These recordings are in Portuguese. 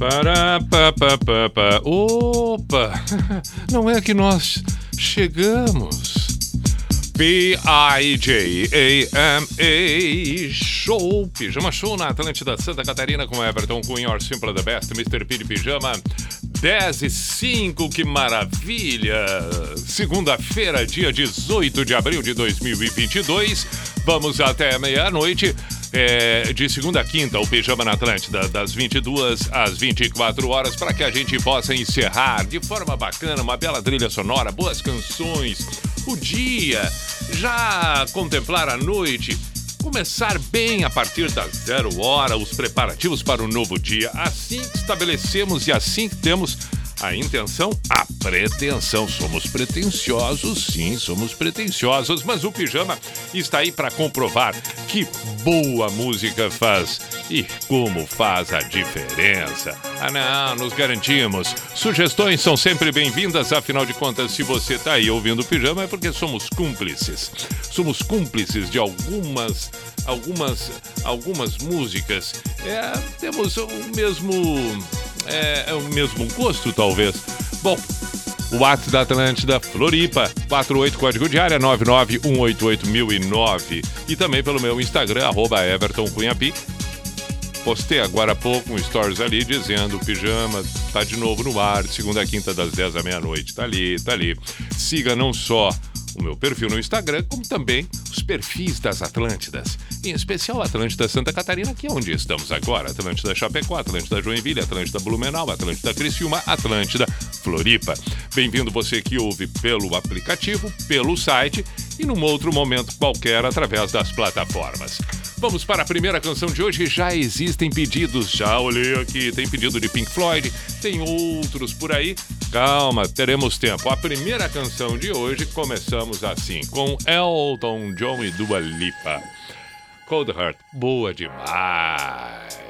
Pará, pá, pá, pá. Opa! Não é que nós chegamos. P-I-J-A-M-A Show, Pijama Show na Atlântida Santa Catarina com Everton Cunha, Your Simple the Best, Mr. P de Pijama. 10 e 5, que maravilha! Segunda-feira, dia 18 de abril de 2022. Vamos até meia-noite. É, de segunda a quinta, o Pijama na Atlântida, das 22 às 24 horas, para que a gente possa encerrar de forma bacana, uma bela trilha sonora, boas canções, o dia, já contemplar a noite, começar bem a partir das zero hora, os preparativos para o novo dia. Assim que estabelecemos e assim que temos a intenção, a pretensão. Somos pretensiosos, sim, somos pretensiosos, mas o pijama está aí para comprovar que boa música faz e como faz a diferença. Ah, não, nos garantimos. Sugestões são sempre bem-vindas, afinal de contas, se você está aí ouvindo o pijama é porque somos cúmplices. Somos cúmplices de algumas algumas algumas músicas. É, temos o mesmo é, é o mesmo gosto, talvez. Bom, o WhatsApp da Atlântida Floripa, 48 código de área 991881009 e também pelo meu Instagram, arroba Everton Cunhapi. Postei agora há pouco um stories ali dizendo pijama tá de novo no ar, segunda a quinta das 10 à meia-noite. Tá ali, tá ali. Siga não só o meu perfil no Instagram, como também os perfis das Atlântidas. Em especial Atlântida Santa Catarina, que é onde estamos agora. Atlântida Chapecó, Atlântida Joinville, Atlântida Blumenau, Atlântida Criciúma, Atlântida Floripa. Bem-vindo você que ouve pelo aplicativo, pelo site e num outro momento qualquer através das plataformas. Vamos para a primeira canção de hoje. Já existem pedidos, já olhei aqui. Tem pedido de Pink Floyd, tem outros por aí. Calma, teremos tempo. A primeira canção de hoje começamos assim, com Elton John e Dua Lipa. Cold Heart, boa demais.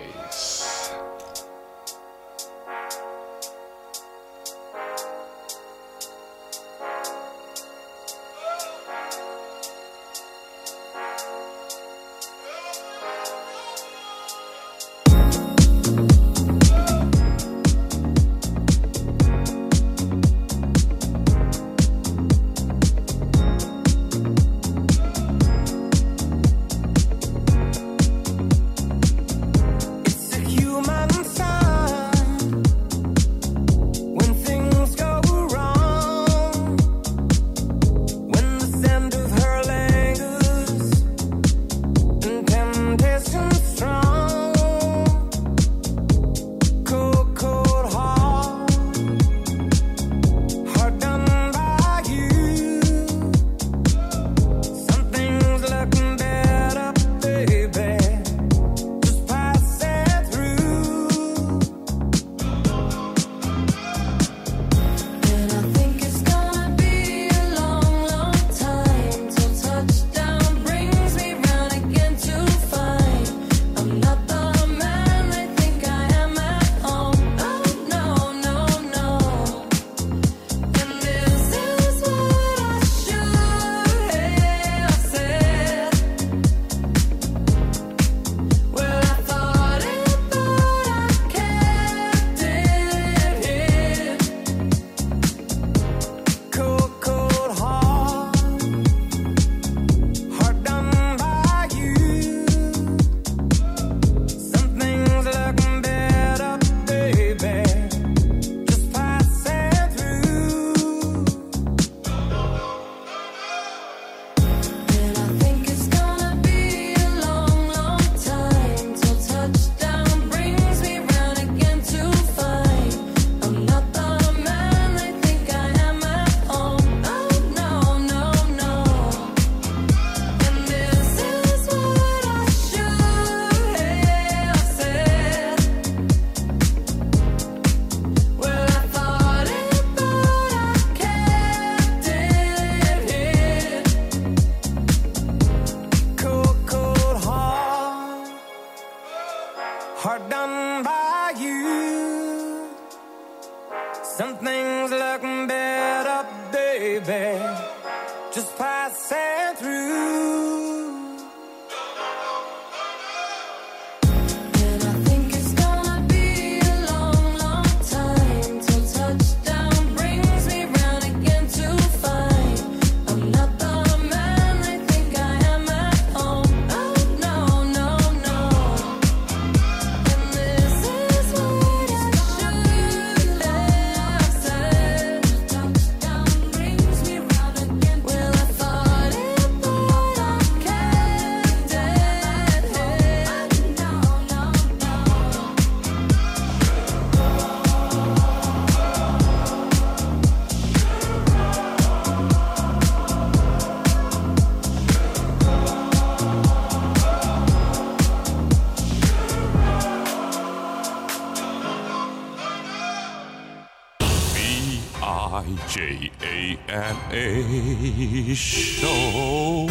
Show.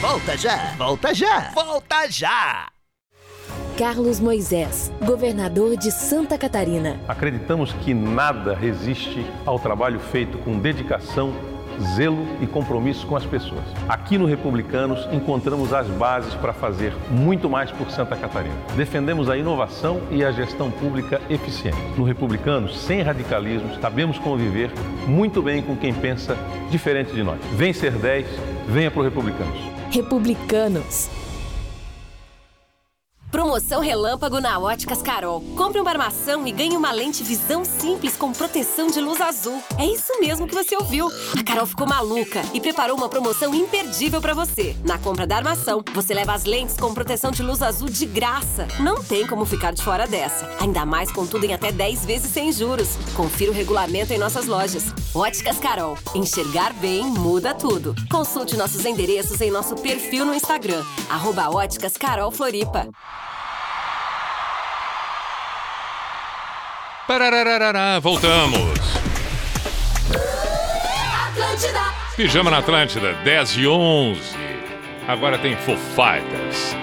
Volta já, volta já, volta já! Carlos Moisés, governador de Santa Catarina. Acreditamos que nada resiste ao trabalho feito com dedicação, zelo e compromisso com as pessoas. Aqui no Republicanos encontramos as bases para fazer muito mais por Santa Catarina. Defendemos a inovação e a gestão pública eficiente. No Republicanos, sem radicalismo, sabemos conviver muito bem com quem pensa diferente de nós. Vem ser 10, venha para o Republicanos. Republicanos. Promoção Relâmpago na Óticas Carol. Compre uma armação e ganhe uma lente visão simples com proteção de luz azul. É isso mesmo que você ouviu. A Carol ficou maluca e preparou uma promoção imperdível para você. Na compra da armação, você leva as lentes com proteção de luz azul de graça. Não tem como ficar de fora dessa. Ainda mais com tudo em até 10 vezes sem juros. Confira o regulamento em nossas lojas. Óticas Carol. Enxergar bem muda tudo. Consulte nossos endereços em nosso perfil no Instagram. Arroba Óticas Carol Floripa. Parararará, voltamos. Atlântida. Pijama na Atlântida, 10 e 11. Agora tem Foo Fighters.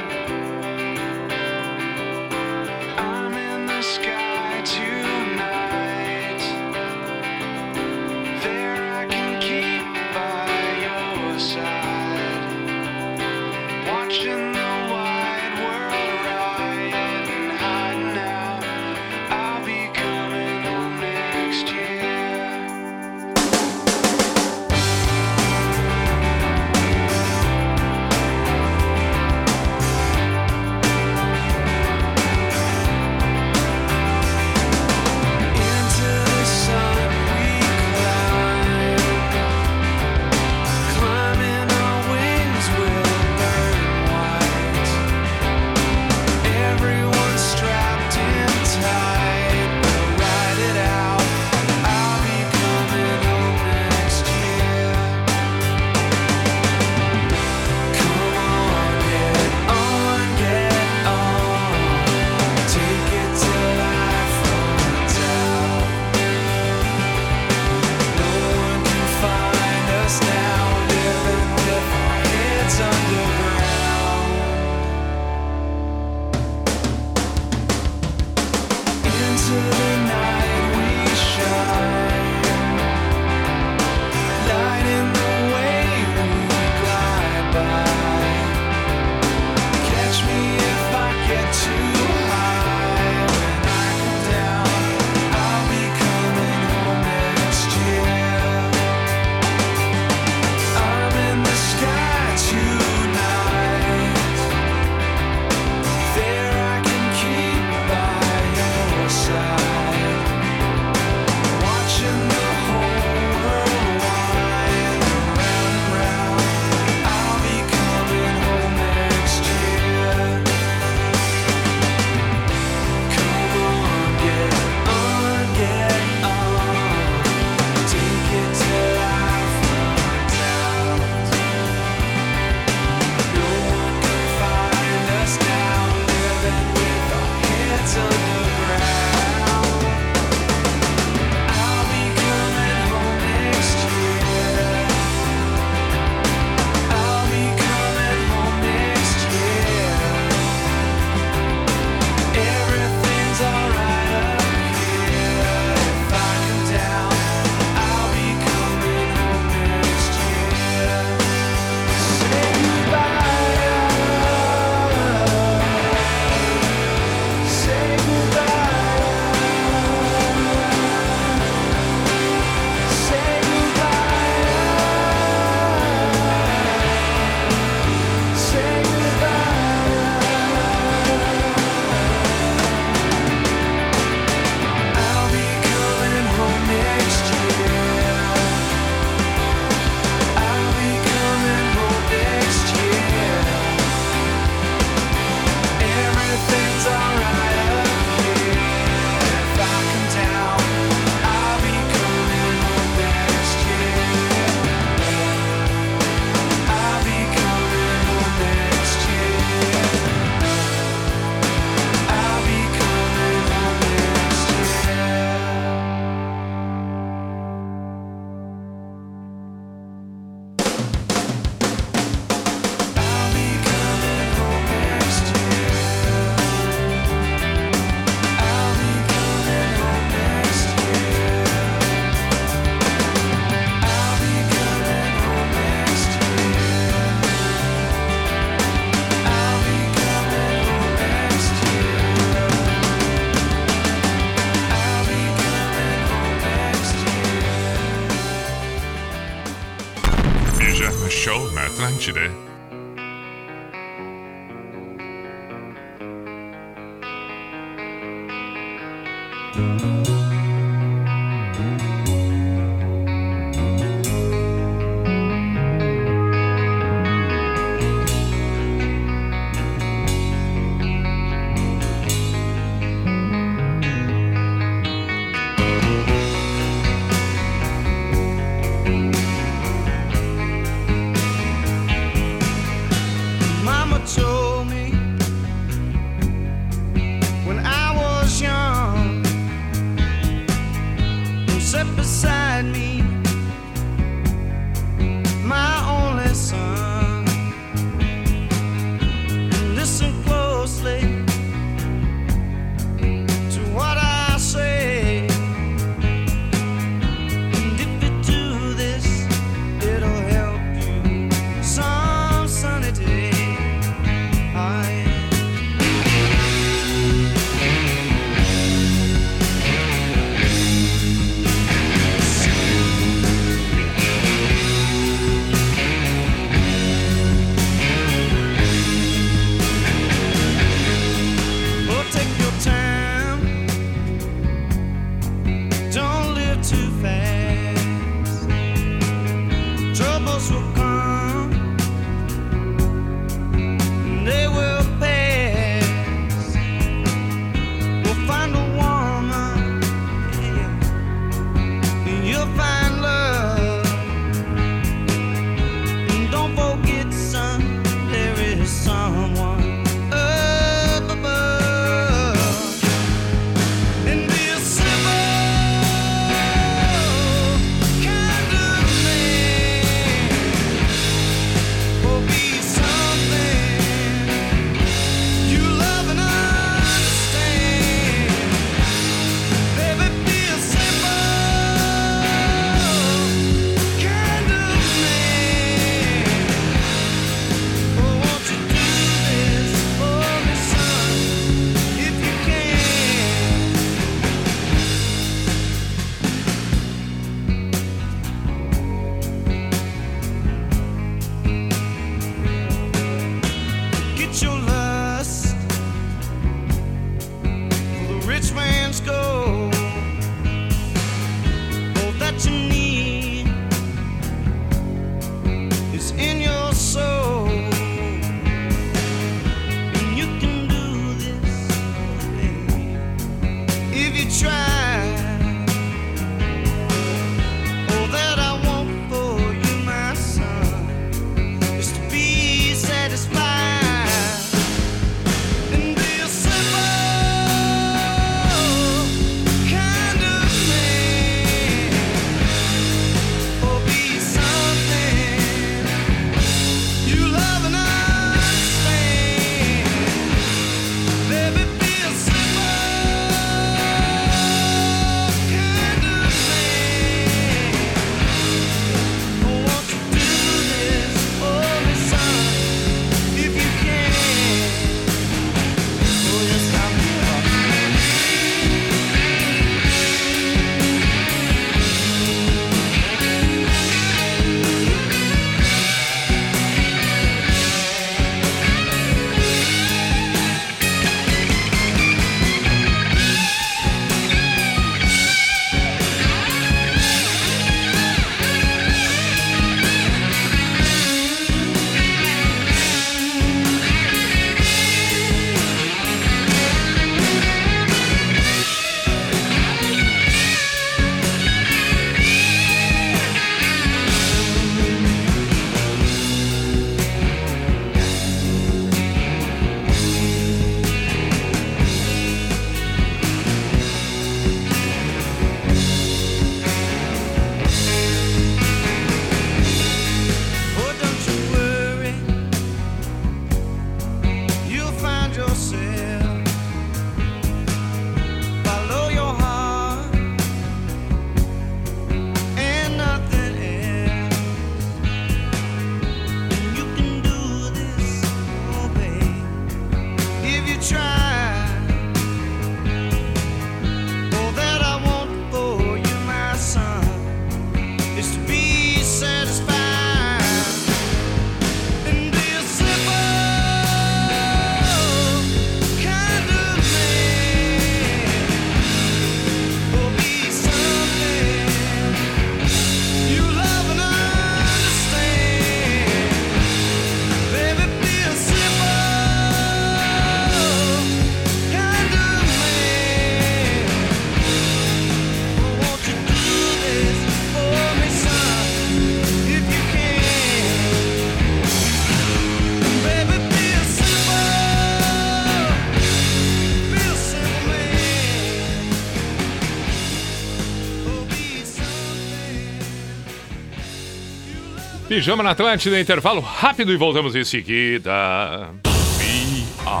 Pijama na Atlântida, intervalo rápido e voltamos em seguida. B-I-J-A-M-A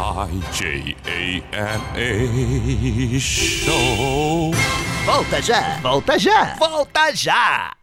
Show. Volta já, volta já, volta já.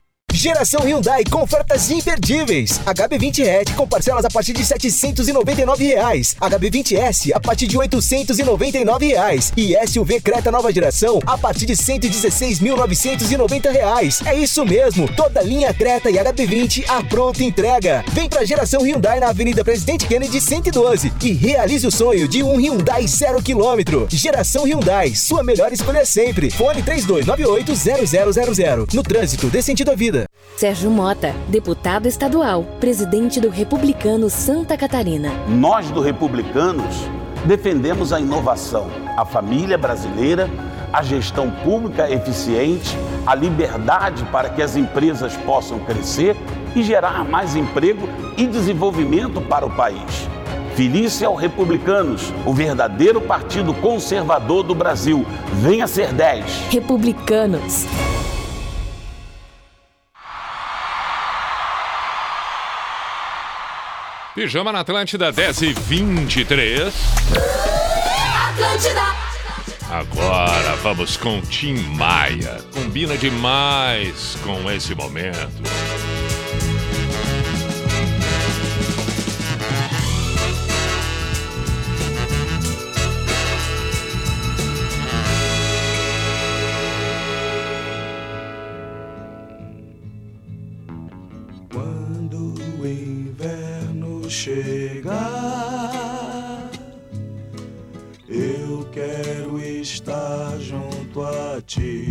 Geração Hyundai com ofertas imperdíveis. HB20 hatch com parcelas a partir de 799 reais. HB20S a partir de 899 reais. E SUV Creta nova geração a partir de 116.990 reais. É isso mesmo, toda linha Creta e HB20 a pronta entrega. Vem pra Geração Hyundai na Avenida Presidente Kennedy 112 e realize o sonho de um Hyundai zero quilômetro. Geração Hyundai, sua melhor escolha sempre. Fone 3298-0000. No trânsito, dê sentido à vida. Sérgio Mota, deputado estadual, presidente do Republicano Santa Catarina. Nós do Republicanos defendemos a inovação, a família brasileira, a gestão pública eficiente, a liberdade para que as empresas possam crescer e gerar mais emprego e desenvolvimento para o país. Felice ao Republicanos, o verdadeiro partido conservador do Brasil. Venha ser 10. Republicanos. Pijama na Atlântida 10 e 23. Atlântida. Agora vamos com Tim Maia. Combina demais com esse momento. Junto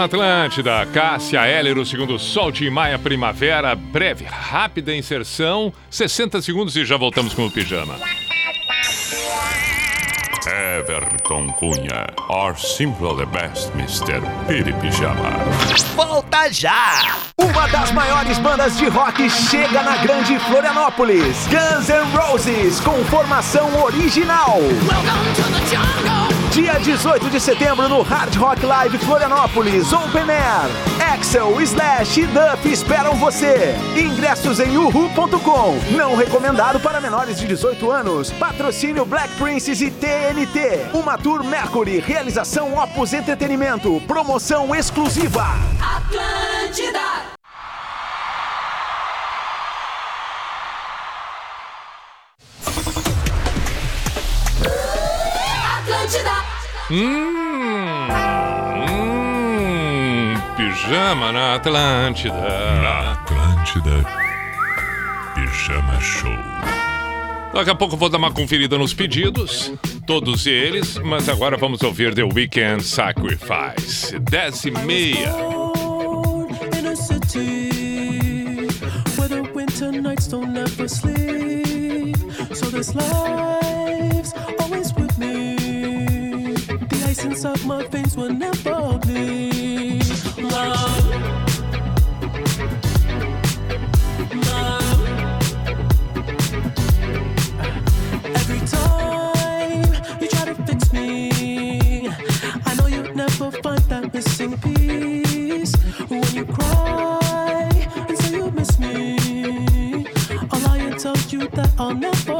na Atlântida, Cássia Heller, o segundo Sol de Maia Primavera, breve, rápida inserção, 60 segundos e já voltamos com o pijama. Everton Cunha, or simple the best, Mr. Piri Pijama. Volta já! Uma das maiores bandas de rock chega na grande Florianópolis. Guns N' Roses com formação original. Dia 18 de setembro no Hard Rock Live Florianópolis, Open Air. Axel, Slash e Duff esperam você. Ingressos em uhu.com. Não recomendado para menores de 18 anos. Patrocínio Black Princess e TNT. Uma Tour Mercury. Realização Opus Entretenimento. Promoção exclusiva. Atlântida! Hum, hum, pijama na Atlântida. Na Atlântida. Pijama Show. Daqui a pouco vou dar uma conferida nos pedidos, todos eles, mas agora vamos ouvir The Weekend Sacrifice. 10 e meia. where the winter nights don't ever sleep. So this life's Ice inside my face will never bleed. Love. Love. Every time you try to fix me, I know you'll never find that missing piece. When you cry and say you miss me, I'll lie and tell you that I'll never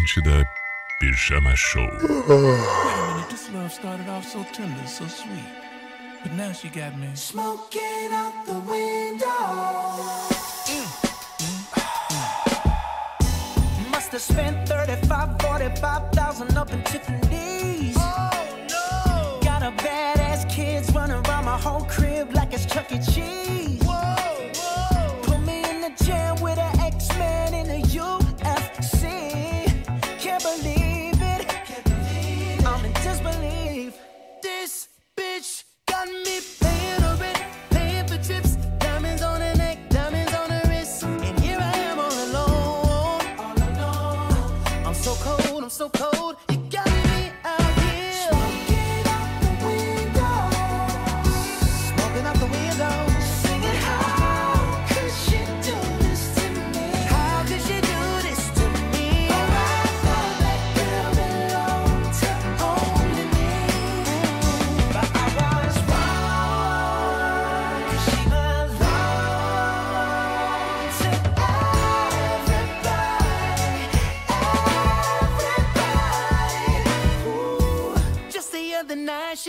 Atlântida Pijama Show. Wait a minute, this love started off so tender, so sweet. But now she got me smoking out the window. Mm, mm, mm. Must have spent 35, 45,000 up in Tiffany's. Oh no! Got a badass kids running around my whole crib like it's Chuck E. Cheese. So cold.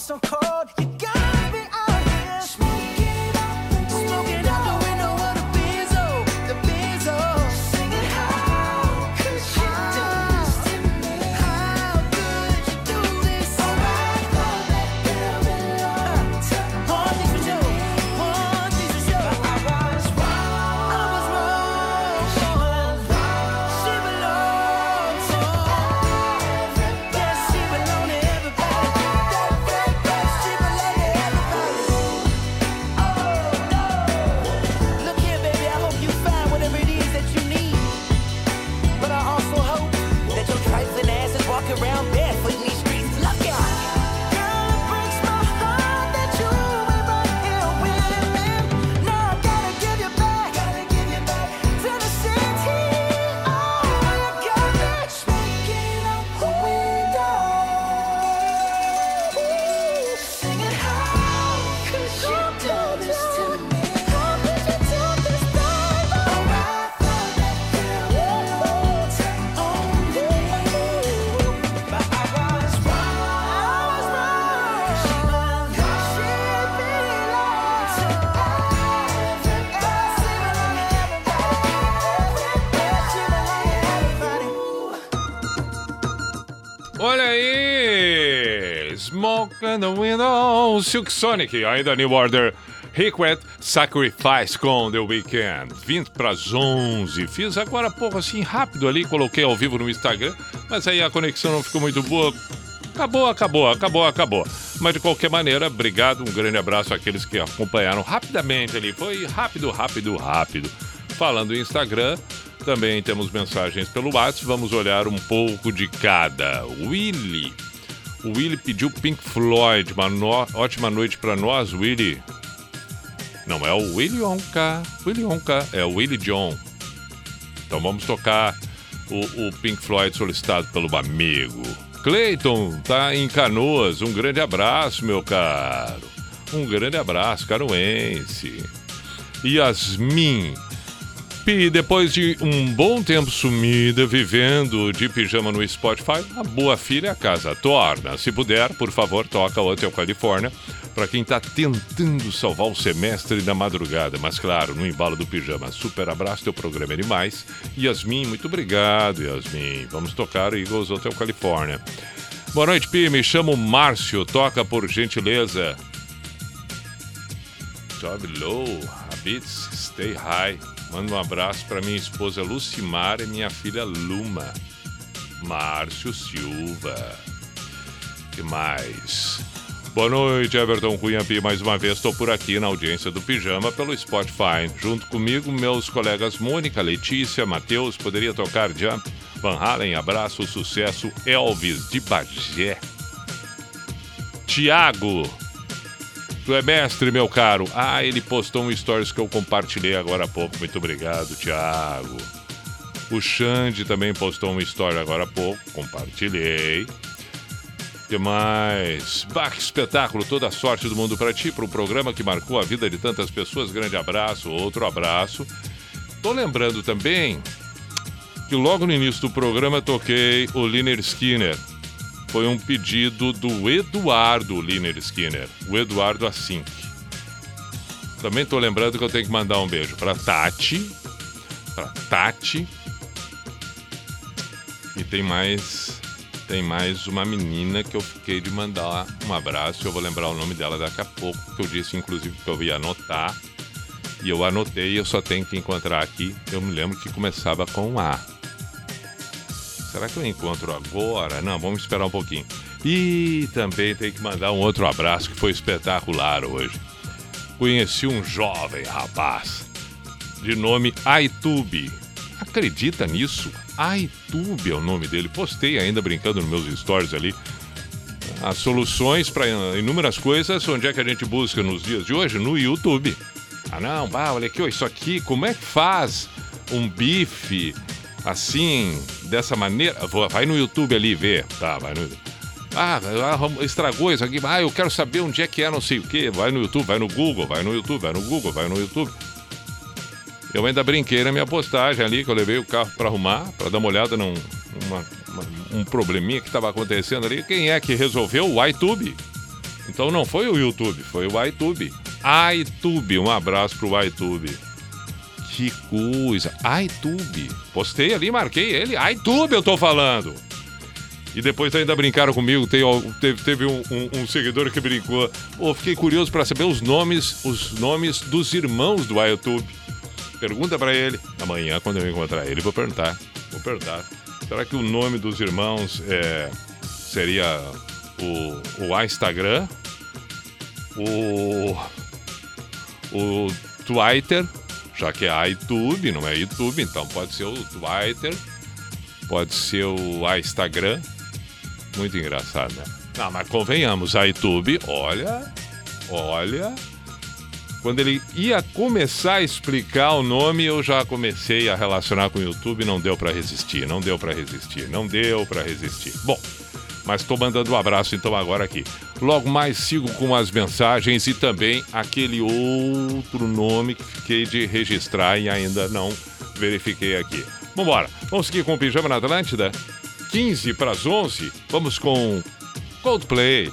So cold. In the Window, Silk Sonic, ainda New Order. Request Sacrifice com The Weeknd. 20 para as 11. Fiz agora pouco assim, rápido ali, coloquei ao vivo no Instagram, mas aí a conexão não ficou muito boa. Acabou, acabou, acabou, acabou. Mas de qualquer maneira, obrigado, um grande abraço àqueles que acompanharam rapidamente ali. Foi rápido, rápido, rápido. Falando em Instagram, também temos mensagens pelo WhatsApp. Vamos olhar um pouco de cada. Willy. O Willy pediu Pink Floyd. Uma no- ótima noite para nós, Willy. Não é o Willy Wonka. Willy Wonka é o Willy John. Então vamos tocar o, o Pink Floyd solicitado pelo amigo. Clayton tá em Canoas. Um grande abraço, meu caro. Um grande abraço, caruense. Yasmin. Pi, depois de um bom tempo sumida, vivendo de pijama no Spotify, a boa filha a casa torna. Se puder, por favor, toca Hotel Califórnia para quem tá tentando salvar o semestre da madrugada. Mas claro, no embalo do pijama. Super abraço, teu programa é demais. Yasmin, muito obrigado, Yasmin. Vamos tocar Eagles Hotel Califórnia. Boa noite, Pi. Me chamo Márcio. Toca por gentileza. Job low, habits, stay high. Manda um abraço para minha esposa Lucimar e minha filha Luma. Márcio Silva. que mais? Boa noite, Everton Cunha Pi. Mais uma vez estou por aqui na audiência do Pijama pelo Spotify. Junto comigo, meus colegas Mônica, Letícia, Matheus. Poderia tocar Jump, Van Halen, Abraço, Sucesso, Elvis de Bagé. Tiago, tu é mestre, meu caro. Ah, ele postou um stories que eu compartilhei agora há pouco. Muito obrigado, Tiago. O Xande também postou uma história agora há pouco. Compartilhei. que mais? Bah, que espetáculo, toda a sorte do mundo para ti, para o programa que marcou a vida de tantas pessoas. Grande abraço, outro abraço. Tô lembrando também que logo no início do programa toquei o Liner Skinner. Foi um pedido do Eduardo Liner Skinner, o Eduardo Assink. Também tô lembrando que eu tenho que mandar um beijo para Tati, para Tati. E tem mais tem mais uma menina que eu fiquei de mandar um abraço. Eu vou lembrar o nome dela daqui a pouco, que eu disse inclusive que eu ia anotar. E eu anotei, eu só tenho que encontrar aqui. Eu me lembro que começava com A. Será que eu encontro agora? Não, vamos esperar um pouquinho. E também tem que mandar um outro abraço que foi espetacular hoje. Conheci um jovem rapaz de nome Aitube. Acredita nisso? Aitube é o nome dele. Postei ainda brincando nos meus stories ali. As soluções para inúmeras coisas, onde é que a gente busca nos dias de hoje? No YouTube. Ah não, bah, olha aqui, ó, isso aqui, como é que faz um bife assim, dessa maneira? Vai no YouTube ali ver. Tá, vai no ah, estragou isso aqui. Ah, eu quero saber onde é que é, não sei o quê. Vai no YouTube, vai no Google, vai no YouTube, vai no Google, vai no YouTube. Eu ainda brinquei na minha postagem ali, que eu levei o carro para arrumar, para dar uma olhada num uma- uma- um probleminha que estava acontecendo ali. Quem é que resolveu? O iTube. Então não foi o YouTube, foi o iTube. iTube, um abraço pro iTube. Que coisa. iTube. Postei ali, marquei ele. iTube eu tô falando. E depois ainda brincaram comigo. Teve teve um, um- um seguidor que brincou. Pô, fiquei curioso para saber os nomes, os nomes dos irmãos do YouTube. Pergunta para ele. Amanhã, quando eu encontrar ele, vou perguntar. Vou perguntar. Será que o nome dos irmãos é, seria o, o Instagram? O. O Twitter? Já que é iTube, não é YouTube, então pode ser o Twitter. Pode ser o Instagram. Muito engraçado, né? Não, mas convenhamos, a YouTube, olha, olha. Quando ele ia começar a explicar o nome, eu já comecei a relacionar com o YouTube, não deu pra resistir, não deu pra resistir, não deu pra resistir. Bom, mas tô mandando um abraço então agora aqui. Logo mais sigo com as mensagens e também aquele outro nome que fiquei de registrar e ainda não verifiquei aqui. Vambora, vamos seguir com o Pijama na Atlântida? 15 para as 11, vamos com Coldplay.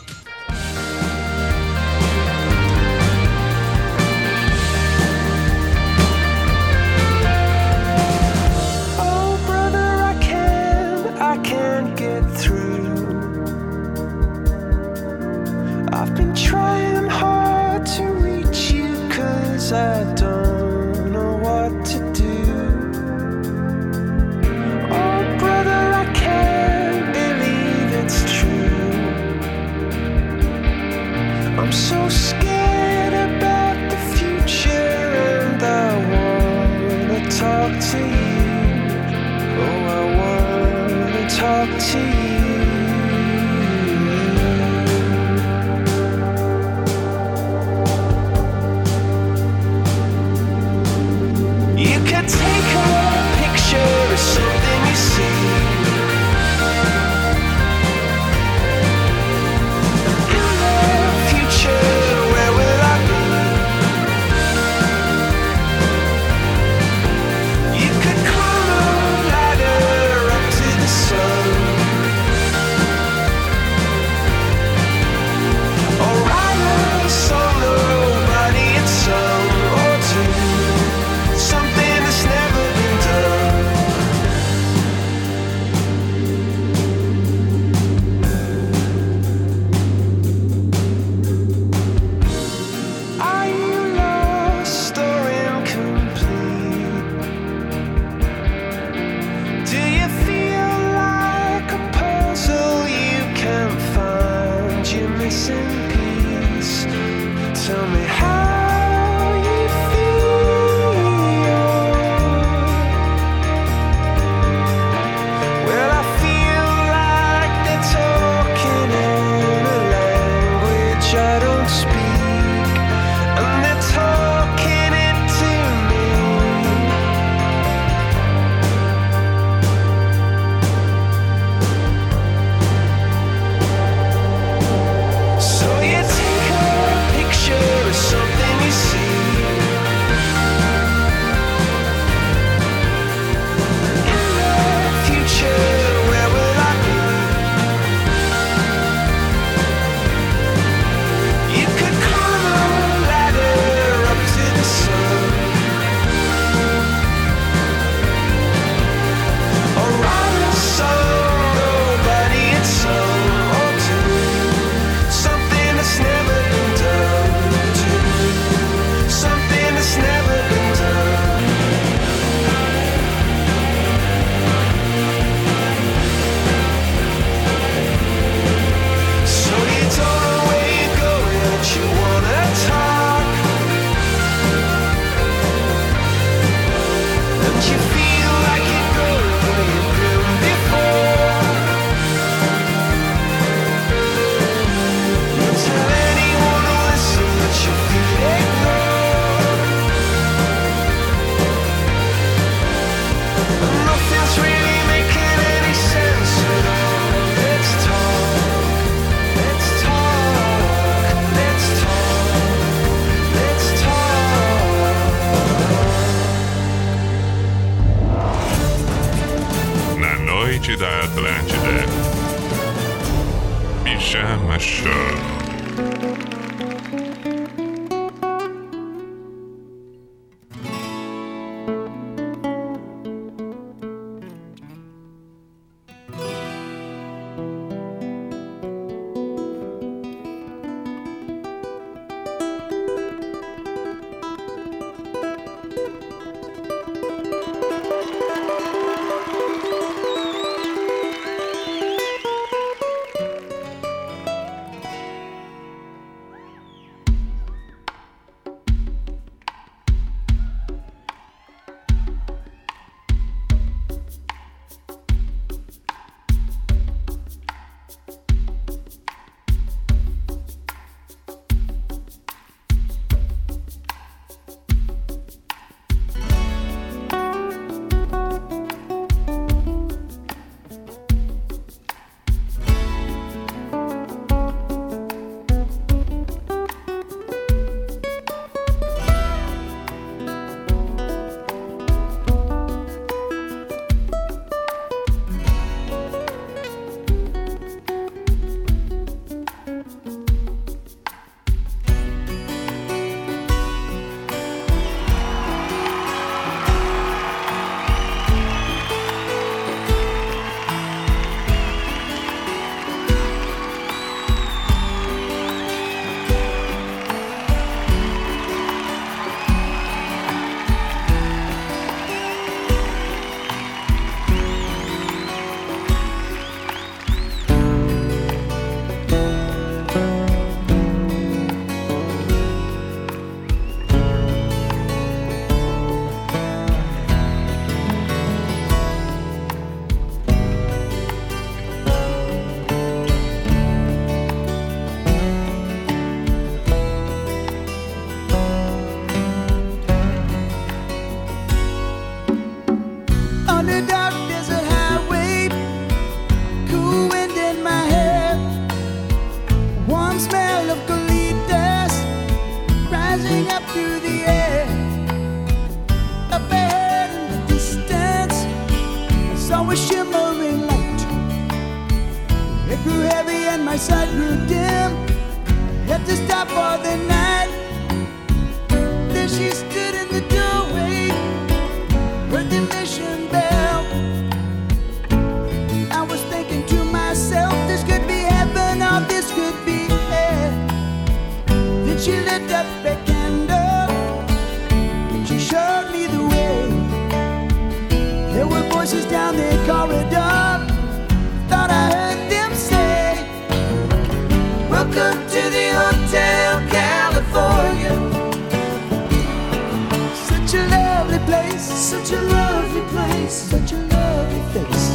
Such a lovely place, such a lovely face.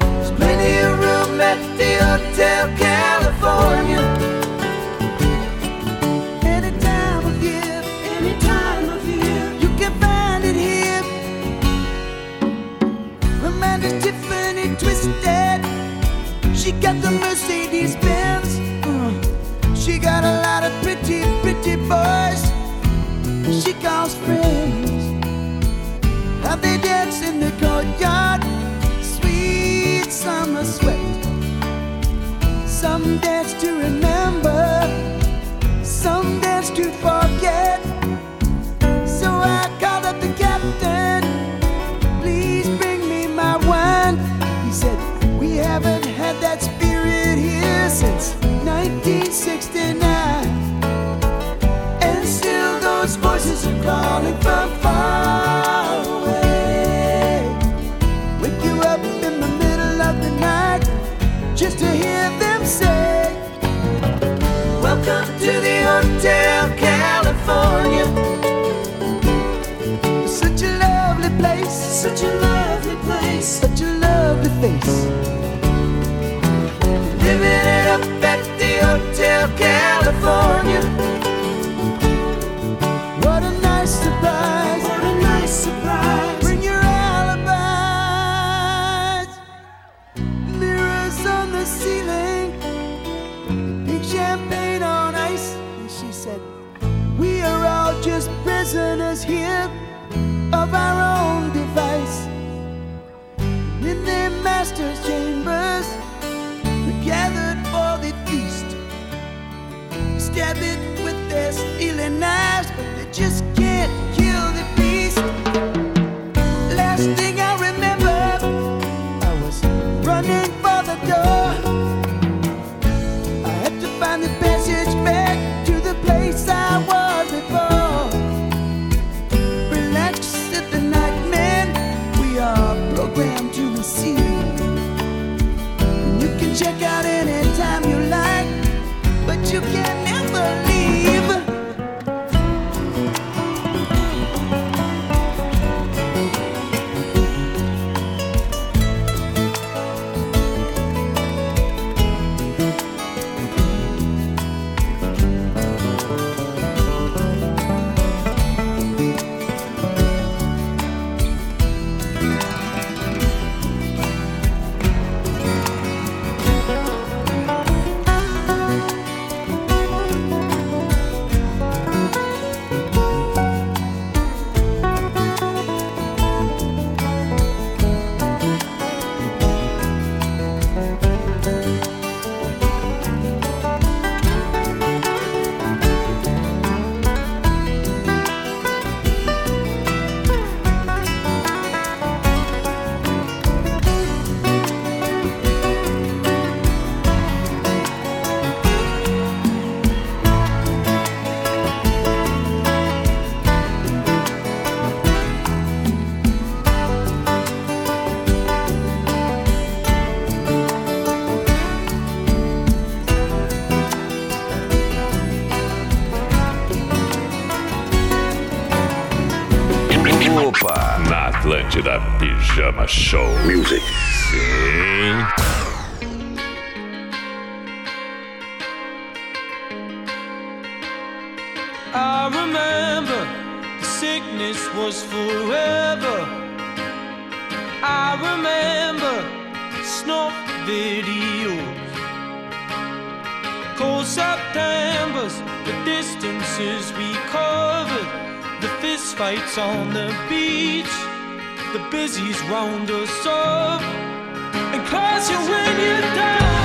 There's plenty of room at the Hotel California. Any time of year, any time of year, you can find it here. Amanda's Tiffany twisted. She got the Mercedes Benz. Uh, she got a lot of pretty, pretty boys she calls friends. Dance in the courtyard, sweet summer sweat. Some dance to remember, some dance to forget. So I called up the captain, please bring me my wine. He said, We haven't had that spirit here since 1969. And still those voices are calling from far Hotel California. Such a lovely place, such a lovely place, such a lovely face. Living it up at the Hotel California. to the Pijama Show. Music. Sim. I remember the sickness was forever. I remember snuff videos. Cold September's, the distances we covered, the fist fights on the beach the busies round us up and curse you when you're down.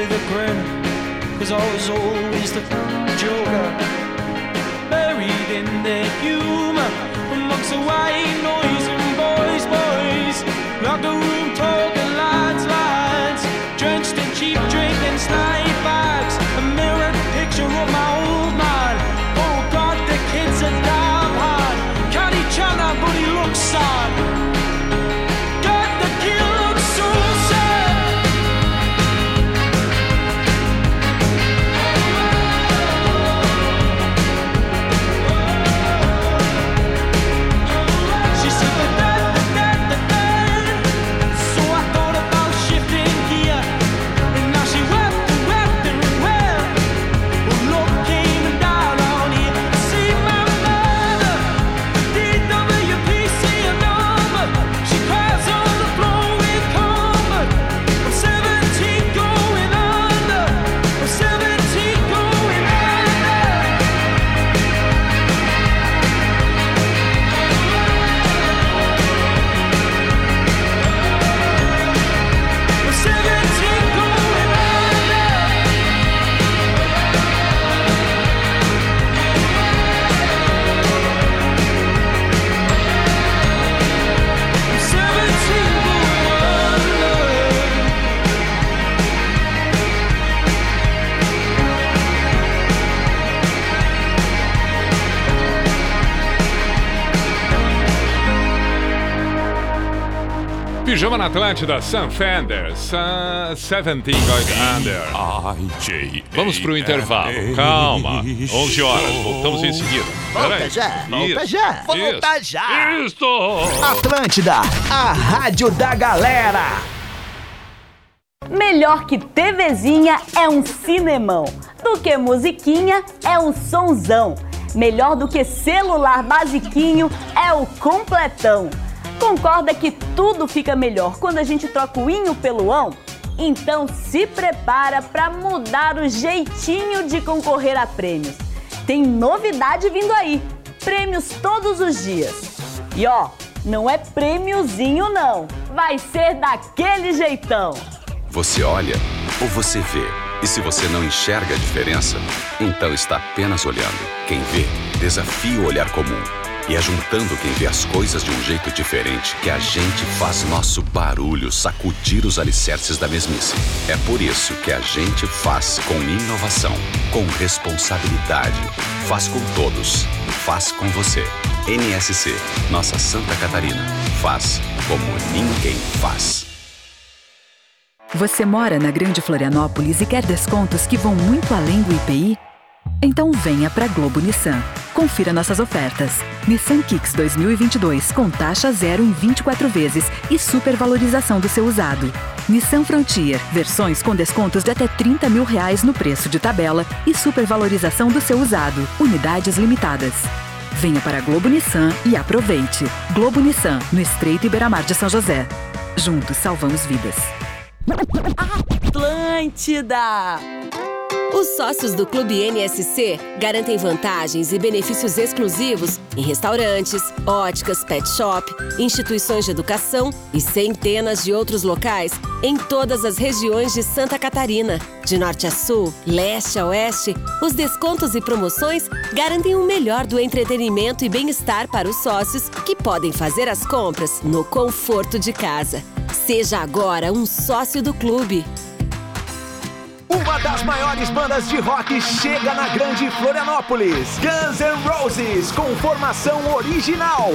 with a grin, cause I was always the joker, buried in the humor amongst the white noise. Na Atlântida, Sam Fender, Sun 17 Going Under. Vamos pro intervalo, calma. 11 horas, voltamos em seguida. Volta já, volta já, volta já. Isso! Atlântida, a rádio da galera. Melhor que TVzinha é um cinemão. Do que musiquinha é um sonzão. Melhor do que celular basiquinho é o completão. Concorda que tudo fica melhor quando a gente troca o inho pelo ão? Então se prepara para mudar o jeitinho de concorrer a prêmios. Tem novidade vindo aí. Prêmios todos os dias. E ó, não é prêmiozinho não. Vai ser daquele jeitão. Você olha ou você vê? E se você não enxerga a diferença, então está apenas olhando. Quem vê, desafia o olhar comum. E é juntando quem vê as coisas de um jeito diferente que a gente faz nosso barulho sacudir os alicerces da mesmice. É por isso que a gente faz com inovação, com responsabilidade. Faz com todos. Faz com você. NSC, nossa Santa Catarina. Faz como ninguém faz. Você mora na Grande Florianópolis e quer descontos que vão muito além do IPI? Então venha para Globo Nissan. Confira nossas ofertas. Nissan Kicks 2022 com taxa zero em 24 vezes e supervalorização do seu usado. Nissan Frontier, versões com descontos de até 30 mil reais no preço de tabela e supervalorização do seu usado. Unidades limitadas. Venha para Globo Nissan e aproveite. Globo Nissan, no Estreito Iberamar de São José. Juntos salvamos vidas. Atlântida! Os sócios do Clube NSC garantem vantagens e benefícios exclusivos em restaurantes, óticas, pet shop, instituições de educação e centenas de outros locais em todas as regiões de Santa Catarina. De norte a sul, leste a oeste, os descontos e promoções garantem o melhor do entretenimento e bem-estar para os sócios que podem fazer as compras no conforto de casa. Seja agora um sócio do clube. Uma das maiores bandas de rock chega na Grande Florianópolis. Guns N' Roses com formação original.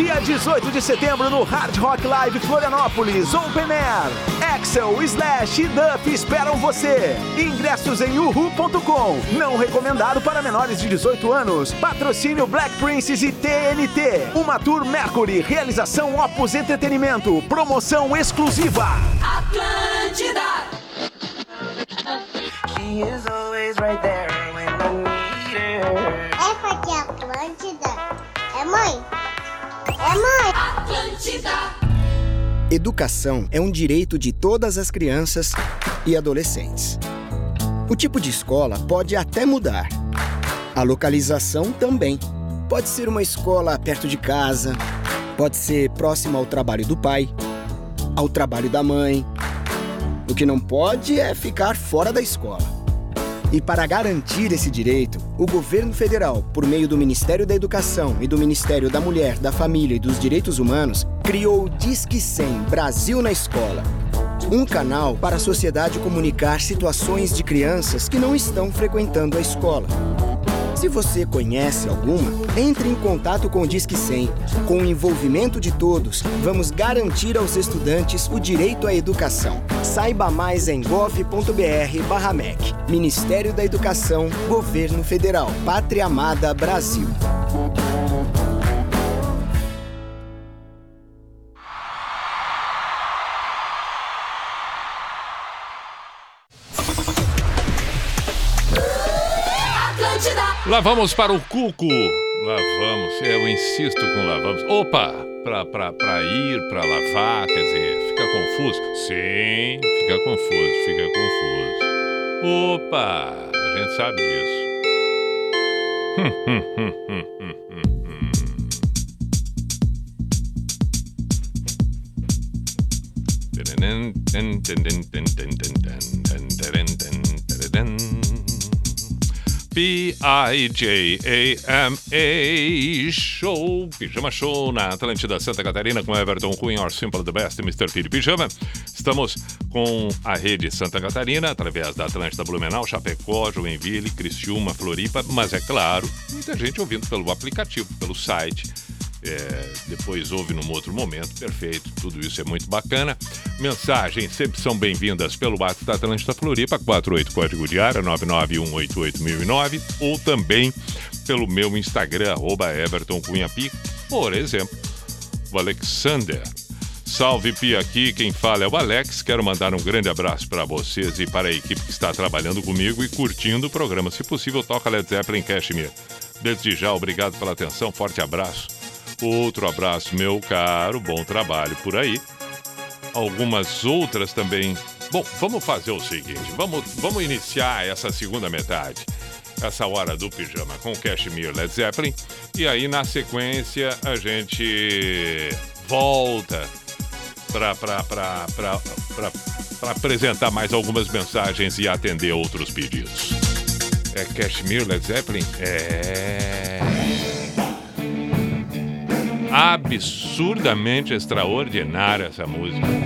Dia 18 de setembro no Hard Rock Live Florianópolis Open Air. Axel, Slash e Duff esperam você. Ingressos em uhu.com. Não recomendado para menores de 18 anos. Patrocínio Black Princess e TNT. Uma Tour Mercury. Realização Opus Entretenimento. Promoção exclusiva. Atlântida. She is always right there when I need her. É porque Atlântida é mãe. É. Atlântida. Educação é um direito de todas as crianças e adolescentes. O tipo de escola pode até mudar. A localização também. Pode ser uma escola perto de casa, pode ser próxima ao trabalho do pai, ao trabalho da mãe. O que não pode é ficar fora da escola. E para garantir esse direito, o governo federal, por meio do Ministério da Educação e do Ministério da Mulher, da Família e dos Direitos Humanos, criou o Disque 100 Brasil na Escola. Um canal para a sociedade comunicar situações de crianças que não estão frequentando a escola. Se você conhece alguma, entre em contato com o Disque 100. Com o envolvimento de todos, vamos garantir aos estudantes o direito à educação. Saiba mais em gov.br/mec. Ministério da Educação, Governo Federal, Pátria Amada Brasil. Atlântida. Lá vamos para o Cuco. Lá vamos. Eu insisto com lá vamos. Opa! Pra ir, pra lavar, quer dizer, confuso? Sim, fica confuso, fica confuso. Opa! A gente sabe disso. Hum, hum, hum, hum, hum, hum, hum. P-I-J-A-M-A Show, Pijama Show na Atlântida Santa Catarina com Everton Cunha, Or Simple the Best, Mr. Piri Pijama. Estamos com a rede Santa Catarina, através da Atlântida Blumenau, Chapecó, Joinville, Criciúma, Floripa, mas é claro, muita gente ouvindo pelo aplicativo, pelo site. É, depois ouve num outro momento, perfeito, tudo isso é muito bacana. Mensagens sempre são bem-vindas pelo WhatsApp da Atlântida Floripa, 48 código de área 991881009 ou também pelo meu Instagram, arroba Everton Cunha Pi, por exemplo, o Alexander. Salve Pia aqui, quem fala é o Alex. Quero mandar um grande abraço para vocês e para a equipe que está trabalhando comigo e curtindo o programa. Se possível, toca Led Zeppelin Cashmere. Desde já, obrigado pela atenção, forte abraço. Outro abraço, meu caro, bom trabalho por aí. Algumas outras também. Bom, vamos fazer o seguinte: vamos, vamos iniciar essa segunda metade, essa hora do pijama com Cashmere Led Zeppelin. E aí, na sequência, a gente volta para apresentar mais algumas mensagens e atender outros pedidos. É Cashmere Led Zeppelin? É. Absurdamente extraordinária essa música.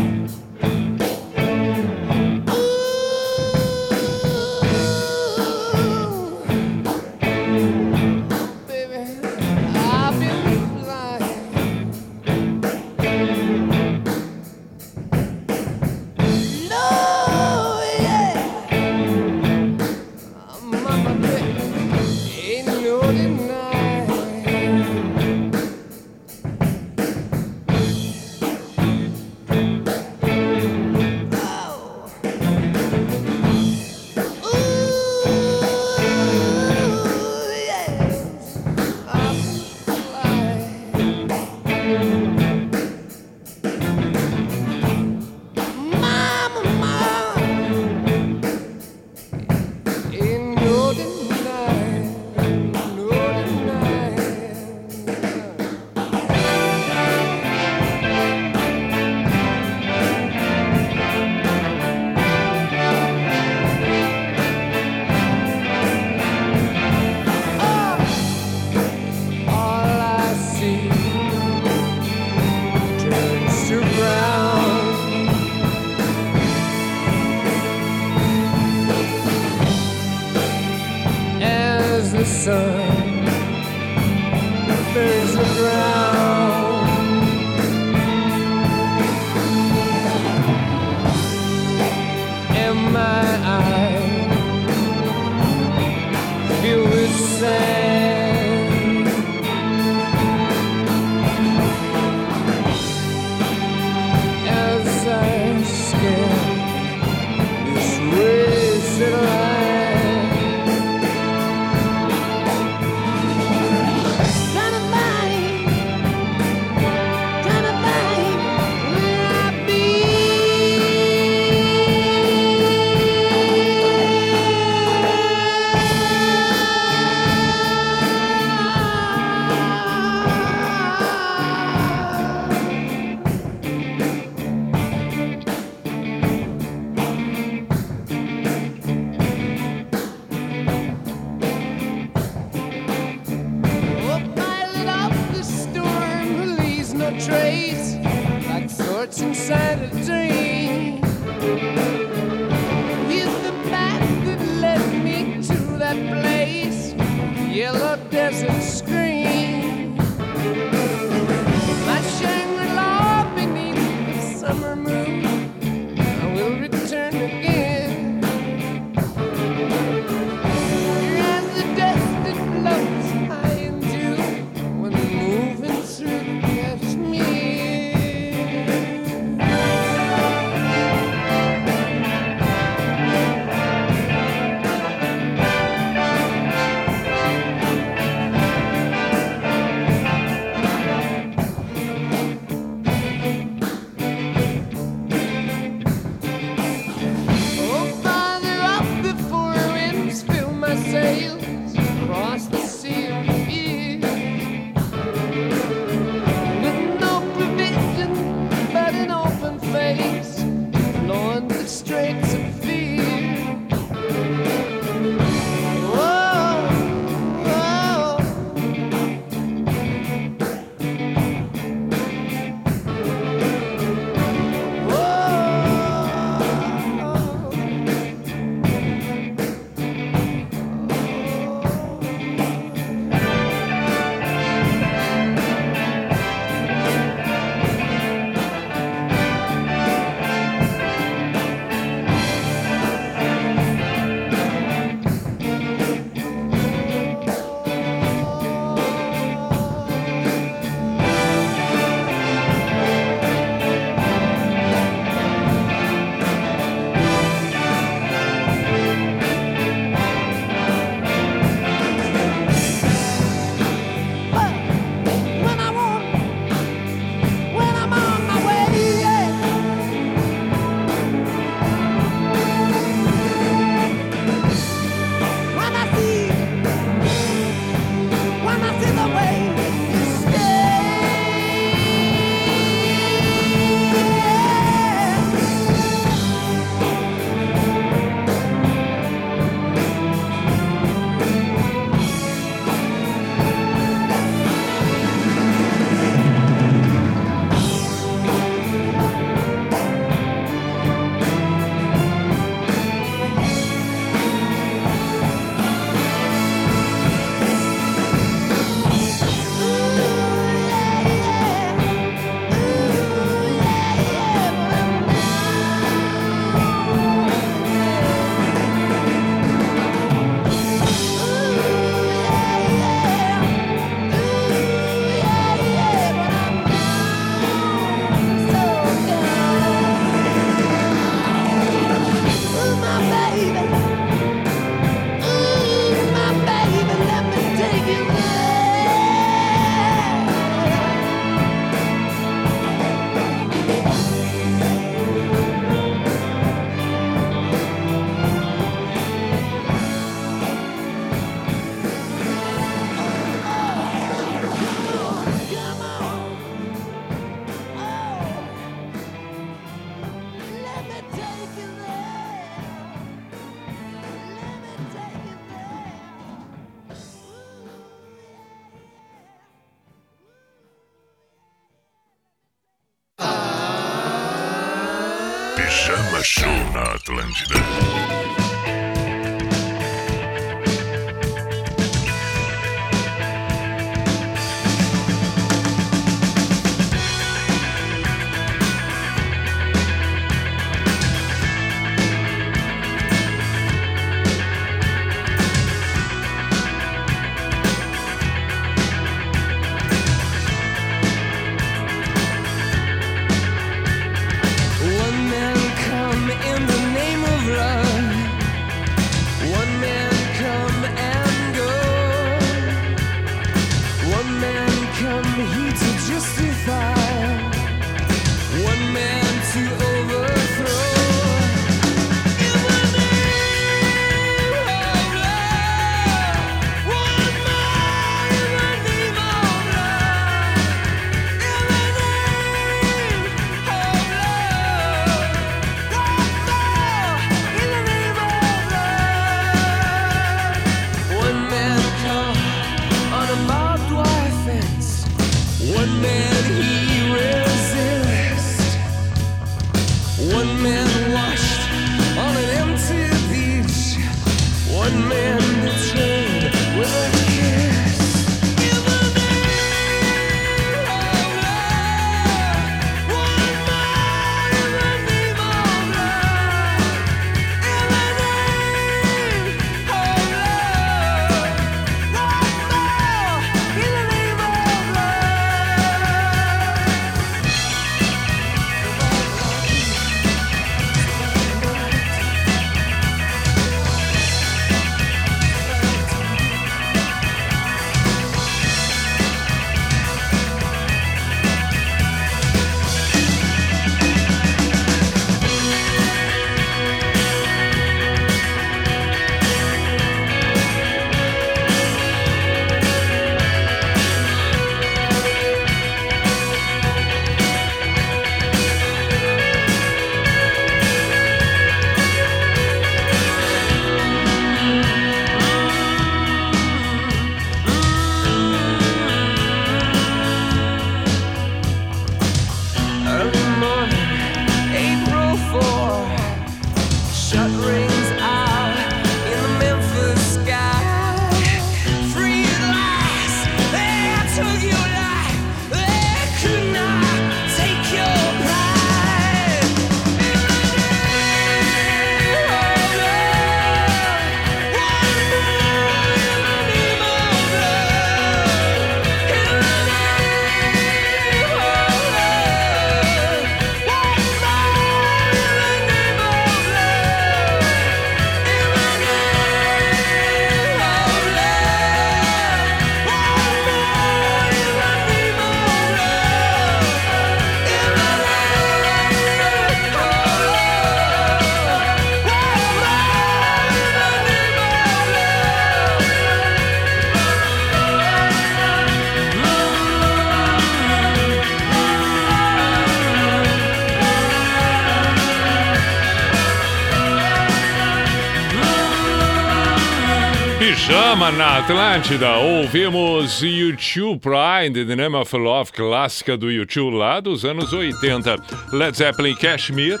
Pijama na Atlântida. Ouvimos YouTube Pride, The Name of Love, clássica do YouTube lá dos anos 80. Led Zeppelin Cashmere.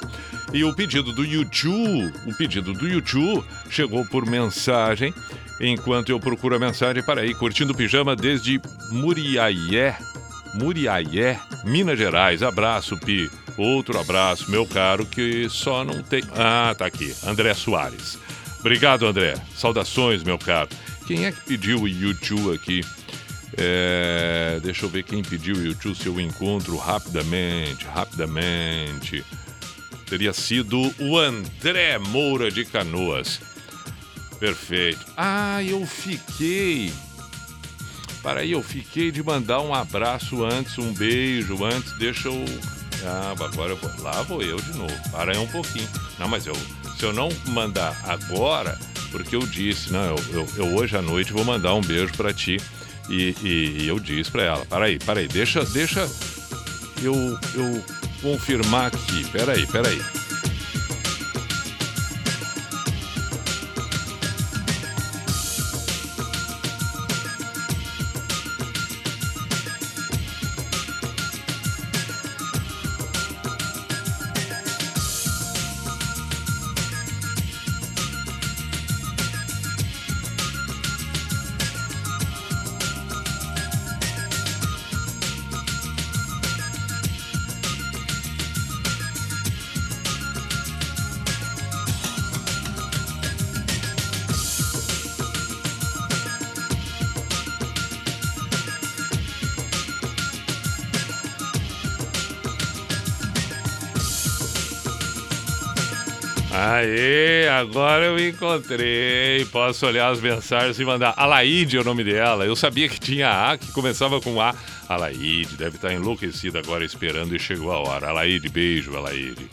E o pedido do YouTube, o pedido do YouTube chegou por mensagem. Enquanto eu procuro a mensagem, para aí, curtindo o pijama desde Muriaé, Muriaé, Minas Gerais. Abraço, Pi. Outro abraço, meu caro, que só não tem. Ah, tá aqui. André Soares. Obrigado, André. Saudações, meu caro. Quem é que pediu o YouTube aqui? É, deixa eu ver quem pediu o YouTube, se eu encontro rapidamente, rapidamente. Teria sido o André Moura de Canoas. Perfeito. Ah, eu fiquei. Para aí, eu fiquei de mandar um abraço antes, um beijo antes. Deixa eu. Ah, agora eu vou. Lá vou eu de novo. Para aí um pouquinho. Não, mas eu. Se eu não mandar agora, porque eu disse, não, eu, eu, eu hoje à noite vou mandar um beijo para ti. E, e- e eu disse para ela, para aí, para aí, deixa, deixa eu, eu confirmar aqui. Peraí, peraí. Agora eu encontrei. Posso olhar as mensagens e mandar. Alaide é o nome dela. Eu sabia que tinha A, que começava com A. Alaide, deve estar enlouquecida agora esperando e chegou a hora. Alaide, beijo, Alaide.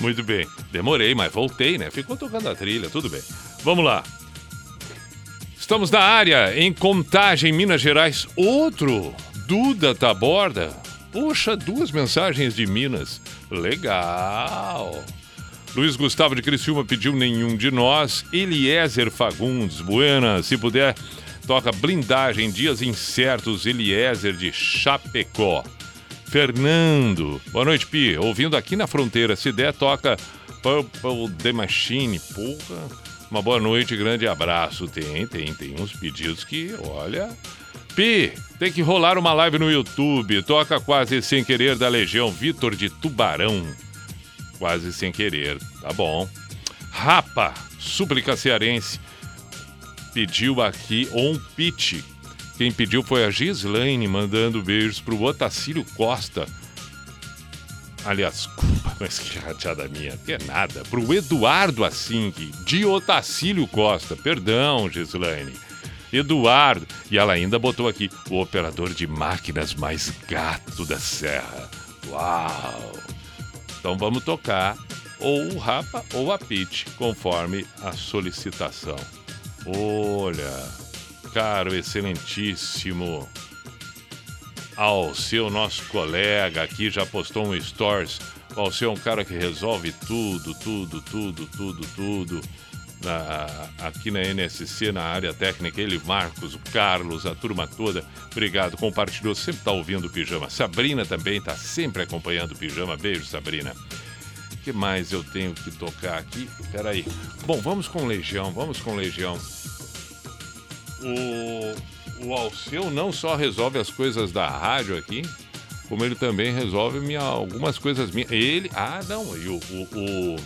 Muito bem. Demorei, mas voltei, né? Ficou tocando a trilha, tudo bem. Vamos lá. Estamos na área, em Contagem, Minas Gerais. Outro, Duda Taborda. Poxa, duas mensagens de Minas. Legal. Luiz Gustavo de Criciúma pediu nenhum de nós. Eliezer Fagundes, Buena, se puder, toca blindagem, dias incertos, Eliezer de Chapecó. Fernando, boa noite, Pi. Ouvindo aqui na fronteira, se der, toca Purple The Machine. Porra, uma boa noite, grande abraço. Tem, tem, tem uns pedidos que, olha. Pi, tem que rolar uma live no YouTube. Toca quase sem querer da Legião Vitor de Tubarão quase sem querer. Tá bom. Rapa, súplica cearense, pediu aqui um pitch. Quem pediu foi a Gislaine, mandando beijos pro Otacílio Costa. Aliás, culpa, mas que chateada minha, que é nada. Pro Eduardo Assink, de Otacílio Costa. Perdão, Gislaine. Eduardo. E ela ainda botou aqui, o operador de máquinas mais gato da serra. Uau! Então vamos tocar ou o Rapa ou a Pitch, conforme a solicitação. Olha, caro, excelentíssimo. Ao seu nosso colega aqui já postou um stories. Ao seu é um cara que resolve tudo, tudo, tudo, tudo, tudo. Na- aqui na NSC, na área técnica, ele, Marcos, o Carlos, a turma toda. Obrigado, compartilhou, sempre está ouvindo o Pijama. Sabrina também está sempre acompanhando o Pijama. Beijo, Sabrina. O que mais eu tenho que tocar aqui? Peraí. Bom, vamos com Legião, vamos com Legião. O, o Alceu não só resolve as coisas da rádio aqui, como ele também resolve minha, algumas coisas minhas. Ele. Ah, não, e o, o, o,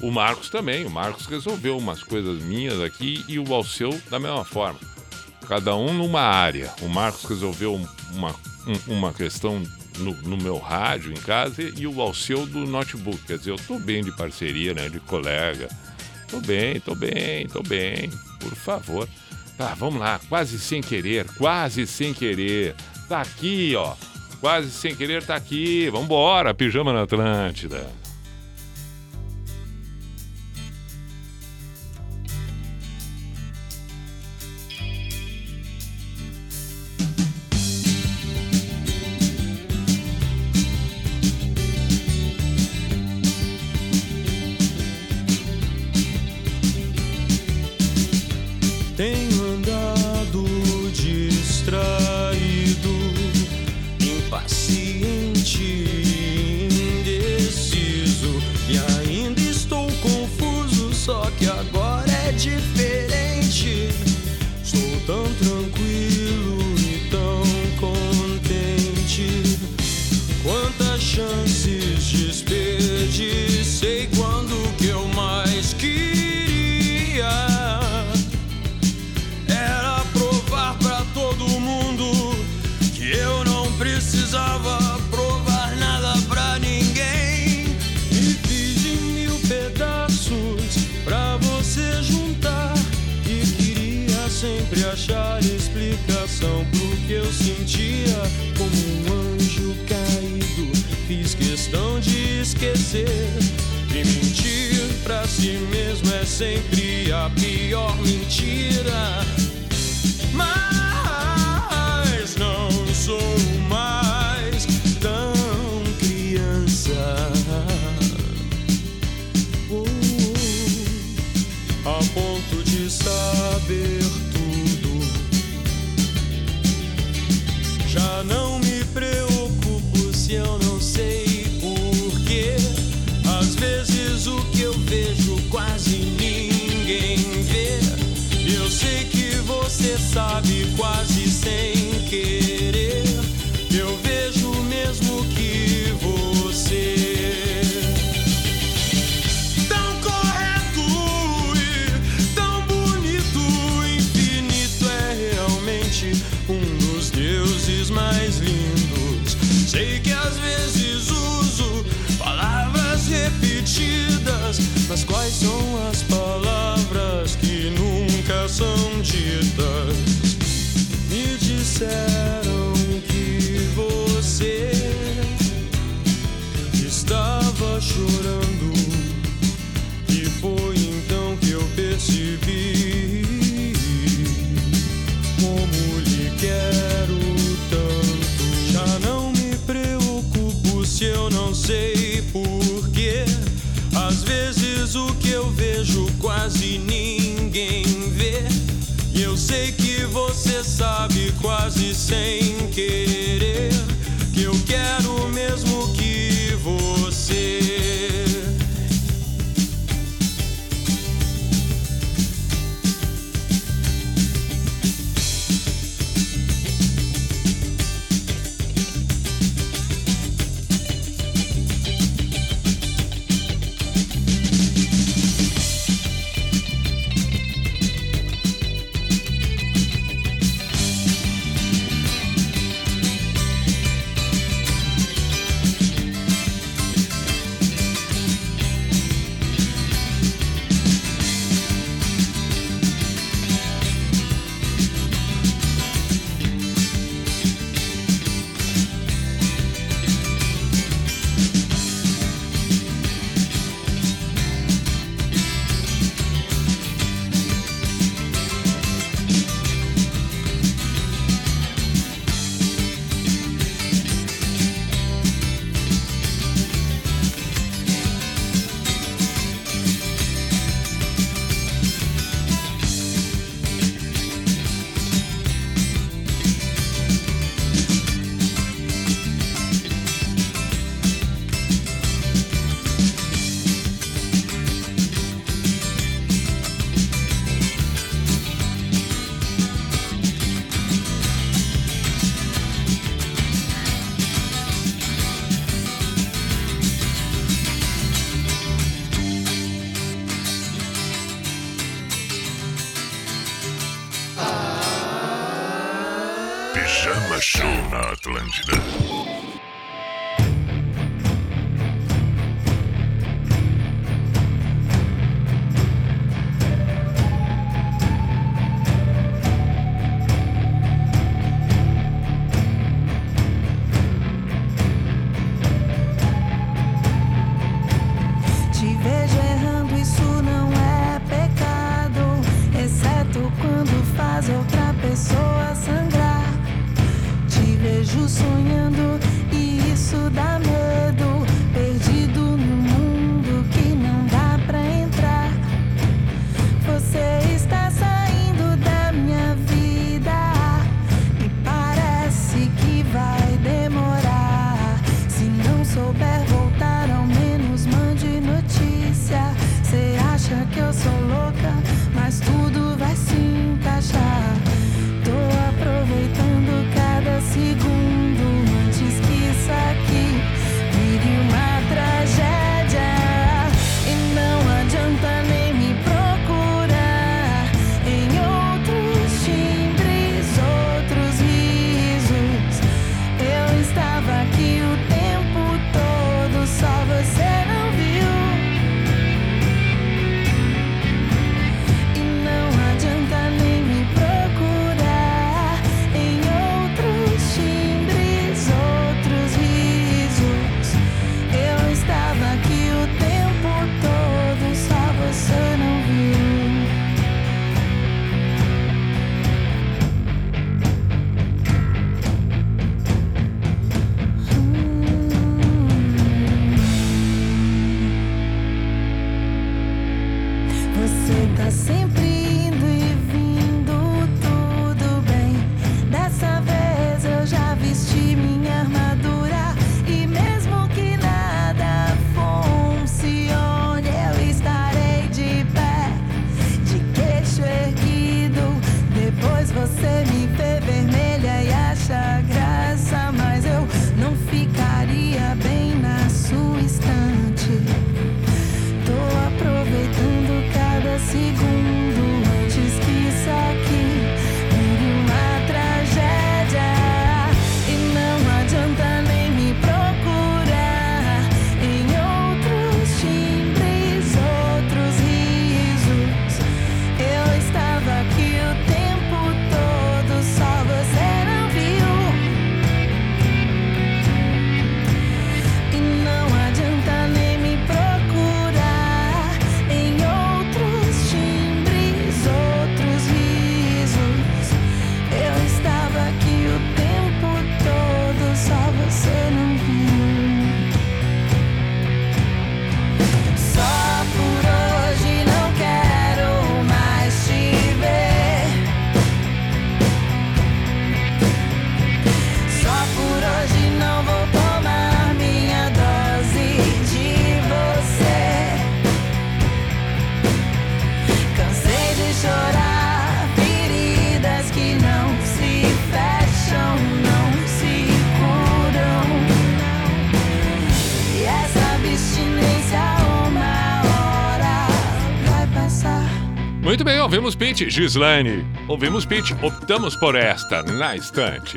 o Marcos também. O Marcos resolveu umas coisas minhas aqui e o Alceu da mesma forma. Cada um numa área. O Marcos resolveu um- uma, um- uma questão no, no meu rádio em casa e o Alceu do notebook. Quer dizer, eu tô bem de parceria, né? De colega. Tô bem, tô bem, tô bem. Por favor. Tá, vamos lá. Quase sem querer, quase sem querer. Tá aqui, ó. Quase sem querer tá aqui. Vambora, pijama na Atlântida. Pete, Gislaine. Ouvimos Pete, optamos por esta, na estante.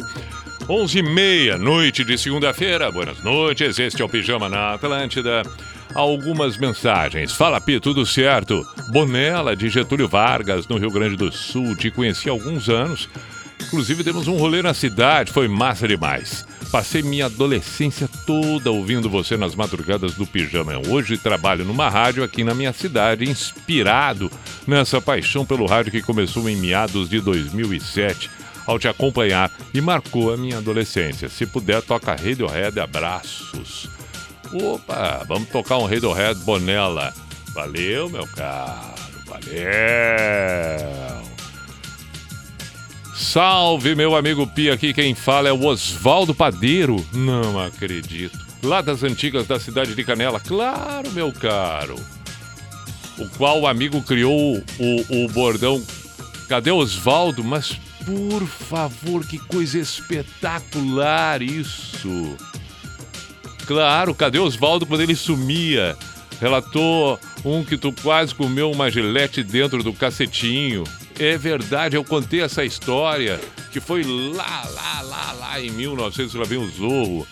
11 e meia, noite de segunda-feira. Buenas noites, este é o Pijama na Atlântida. Algumas mensagens. Fala, Pi, tudo certo? Bonela, de Getúlio Vargas, no Rio Grande do Sul. Te conheci há alguns anos. Inclusive, demos um rolê na cidade, foi massa demais. Passei minha adolescência toda ouvindo você nas madrugadas do Pijama. Hoje trabalho numa rádio aqui na minha cidade, inspirado nessa paixão pelo rádio que começou em meados de 2007 ao te acompanhar e marcou a minha adolescência. Se puder, toca Radiohead, abraços. Opa, vamos tocar um Radiohead Bonella. Valeu, meu caro, valeu. Salve, meu amigo Pia, aqui quem fala é o Oswaldo Padeiro. Não acredito. Lá das antigas da cidade de Canela. Claro, meu caro. O qual o amigo criou o, o bordão Cadê Oswaldo? Mas, por favor, que coisa espetacular isso. Claro, cadê Oswaldo quando ele sumia? Relatou um que tu quase comeu uma gilete dentro do cacetinho. É verdade, eu contei essa história que foi lá, lá, lá, lá em 1900, lá vem o Zorro.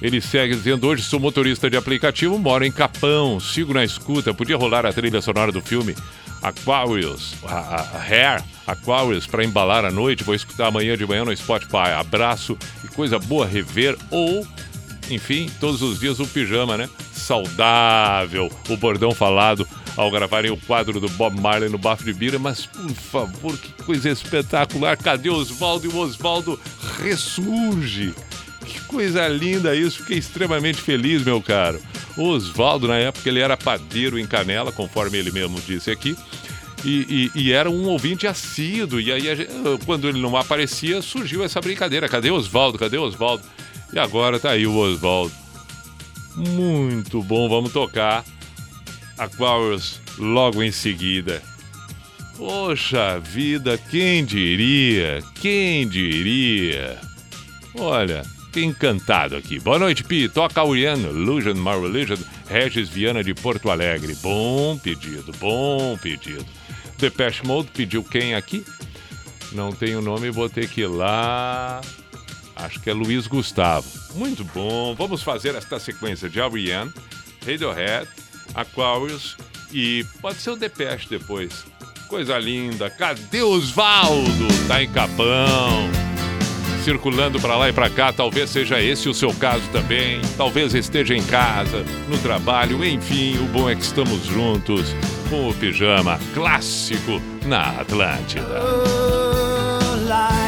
Ele segue dizendo: Hoje sou motorista de aplicativo, moro em Capão, sigo na escuta. Podia rolar a trilha sonora do filme Aquarius, a, a, Hair Aquarius para embalar a noite. Vou escutar amanhã de manhã no Spotify. Abraço e coisa boa rever. Ou, enfim, todos os dias o pijama, né? Saudável, o bordão falado ao gravarem o quadro do Bob Marley no Bafo de Bira. Mas, por favor, que coisa espetacular. Cadê Oswaldo? E o Oswaldo ressurge. Que coisa linda isso, fiquei extremamente feliz, meu caro. O Oswaldo, na época, ele era padeiro em Canela, conforme ele mesmo disse aqui, e, e- e era um ouvinte assíduo. E aí, gente- quando ele não aparecia, surgiu essa brincadeira: cadê Oswaldo? Cadê Oswaldo? E agora tá aí o Oswaldo. Muito bom, vamos tocar Aquarius logo em seguida. Poxa vida, quem diria? Quem diria? Olha, que encantado aqui. Boa noite, Pi. Toca Uriano, Illusion, My Religion, Regis Viana de Porto Alegre. Bom pedido, bom pedido. Depeche Mode pediu quem aqui? Não tem o nome, vou ter que ir lá. Acho que é Luiz Gustavo. Muito bom. Vamos fazer esta sequência de Ariane, Radiohead, Aquarius e pode ser o Depeche depois. Coisa linda. Cadê Osvaldo? Tá em Capão. Circulando para lá e para cá, talvez seja esse o seu caso também. Talvez esteja em casa, no trabalho, enfim, o bom é que estamos juntos com o pijama clássico na Atlântida. Oh,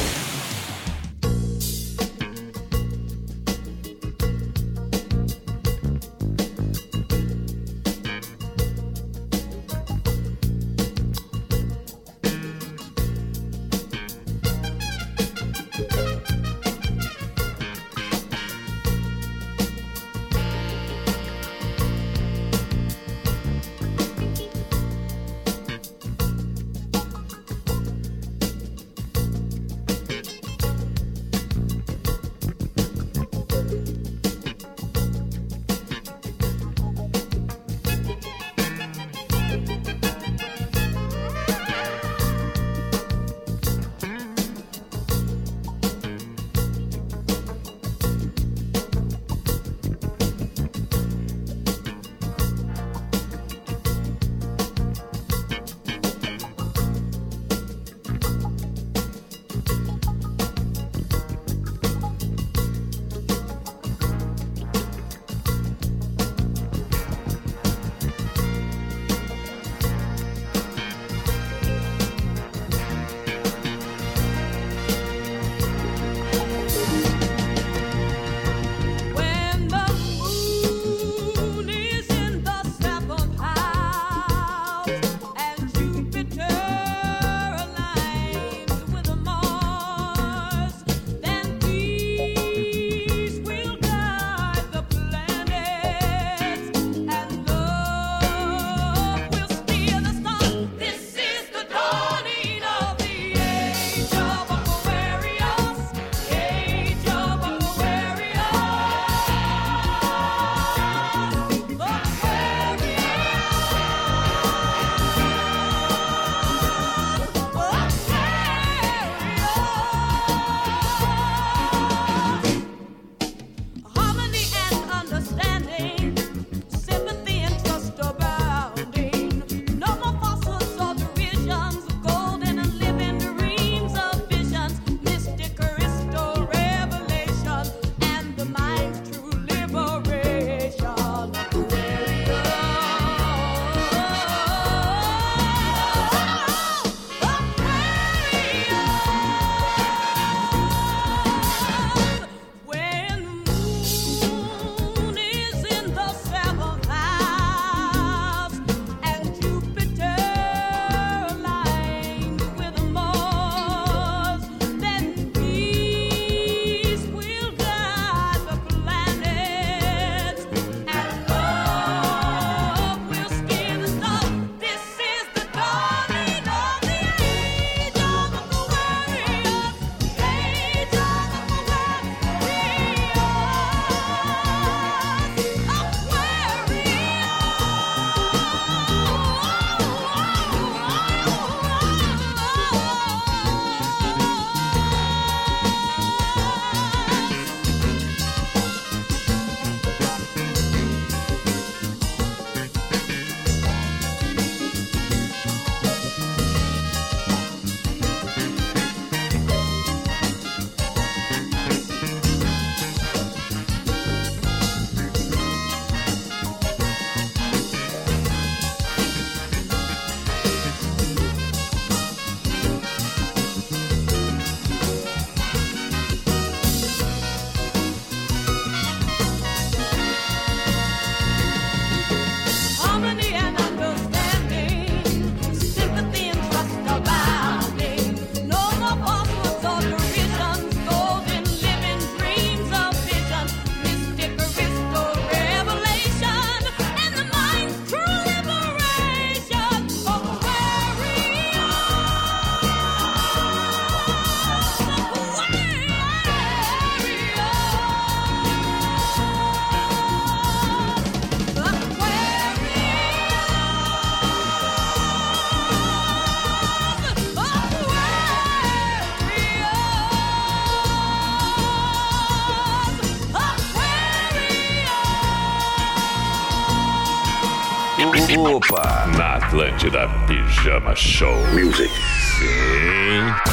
Atlântida Pijama Show. Music. Sim.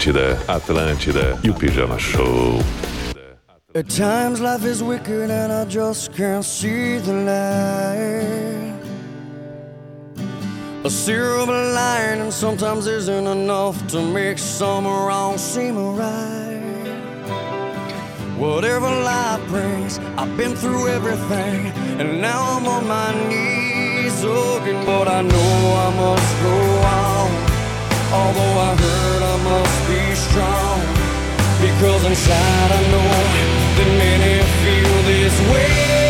Atlântida, Atlântida e o Pijama Show. At times life is wicked and I just can't see the light. A silver lining sometimes isn't enough to make some wrong seem right. Whatever life brings, I've been through everything, and now I'm on my knees looking, but I know I must go. Although I heard I must be strong Because inside I know that many feel this way.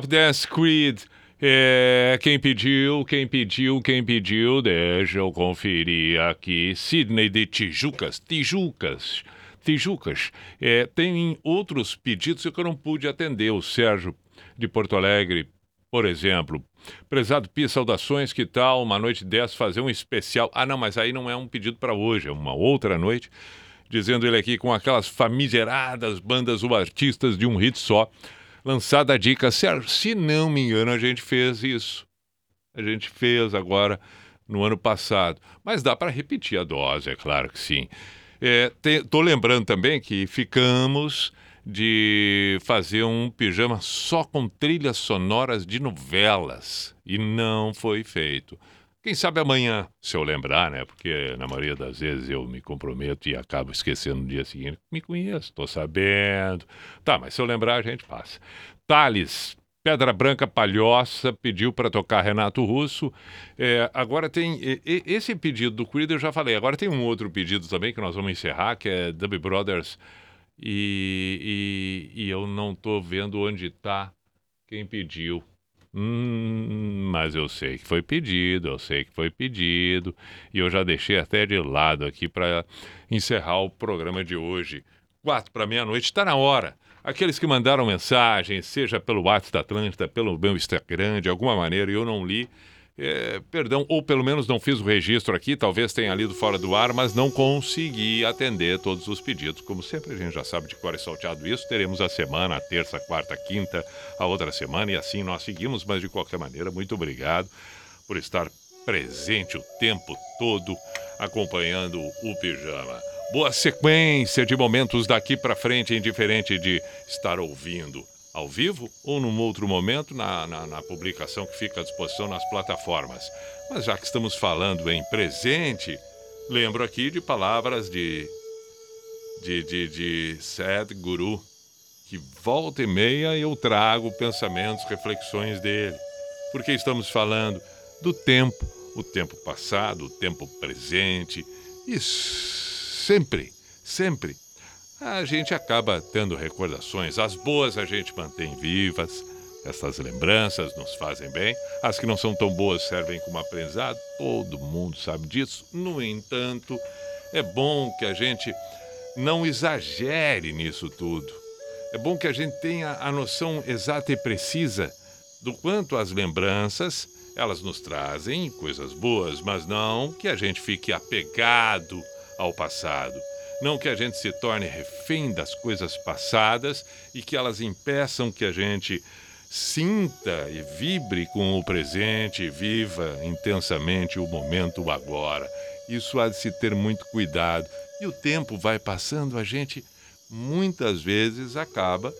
Stop Dance Creed. É, quem pediu, quem pediu, quem pediu, deixa eu conferir aqui. Sidney de Tijucas, Tijucas, Tijucas. É, tem outros pedidos que eu não pude atender. O Sérgio de Porto Alegre, por exemplo. Prezado Pia, saudações, que tal? Uma noite dessa fazer um especial. Ah, não, mas aí não é um pedido para hoje, é uma outra noite. Dizendo ele aqui com aquelas famigeradas bandas ou artistas de um hit só. Lançada a dica, Sérgio, se não me engano, a gente fez isso. A gente fez agora no ano passado. Mas dá para repetir a dose, é claro que sim. Estou lembrando também que ficamos de fazer um pijama só com trilhas sonoras de novelas. E não foi feito. Quem sabe amanhã, se eu lembrar, né? Porque na maioria das vezes eu me comprometo e acabo esquecendo no dia seguinte. Me conheço, estou sabendo. Tá, mas se eu lembrar, a gente passa. Thales, Pedra Branca Palhoça, pediu para tocar Renato Russo. É, agora tem. esse pedido do Creed eu já falei. Agora tem um outro pedido também que nós vamos encerrar, que é Dub Brothers. E, e, e eu não estou vendo onde está quem pediu. Hum, mas eu sei que foi pedido, eu sei que foi pedido. E eu já deixei até de lado aqui para encerrar o programa de hoje. Quatro para meia-noite, está na hora. Aqueles que mandaram mensagem, seja pelo WhatsApp da Atlântida, pelo meu Instagram, de alguma maneira, eu não li, É, perdão, ou pelo menos não fiz o registro aqui, talvez tenha lido fora do ar, mas não consegui atender todos os pedidos. Como sempre, a gente já sabe de cor e salteado isso. Teremos a semana, a terça, a quarta, a quinta, a outra semana, e assim nós seguimos. Mas de qualquer maneira, muito obrigado por estar presente o tempo todo acompanhando o pijama. Boa sequência de momentos daqui para frente, indiferente de estar ouvindo ao vivo ou num outro momento na, na, na publicação que fica à disposição nas plataformas. Mas já que estamos falando em presente, lembro aqui de palavras de de, de, de Sadhguru, que volta e meia eu trago pensamentos, reflexões dele. Porque estamos falando do tempo, o tempo passado, o tempo presente, e sempre, sempre a gente acaba tendo recordações. As boas a gente mantém vivas, essas lembranças nos fazem bem. As que não são tão boas servem como aprendizado, todo mundo sabe disso. No entanto, é bom que a gente não exagere nisso tudo. É bom que a gente tenha a noção exata e precisa do quanto as lembranças elas nos trazem coisas boas, mas não que a gente fique apegado ao passado. Não que a gente se torne refém das coisas passadas e que elas impeçam que a gente sinta e vibre com o presente, viva intensamente o momento agora. Isso há de se ter muito cuidado. E o tempo vai passando, a gente muitas vezes acaba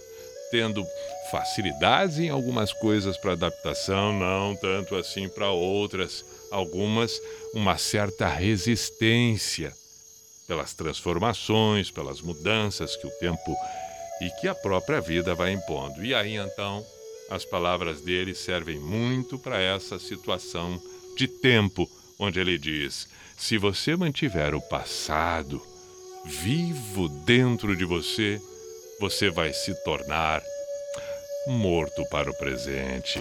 tendo facilidades em algumas coisas para adaptação, não tanto assim para outras. Algumas, uma certa resistência pelas transformações, pelas mudanças que o tempo e que a própria vida vai impondo. E aí então, as palavras dele servem muito para essa situação de tempo, onde ele diz: se você mantiver o passado vivo dentro de você, você vai se tornar morto para o presente.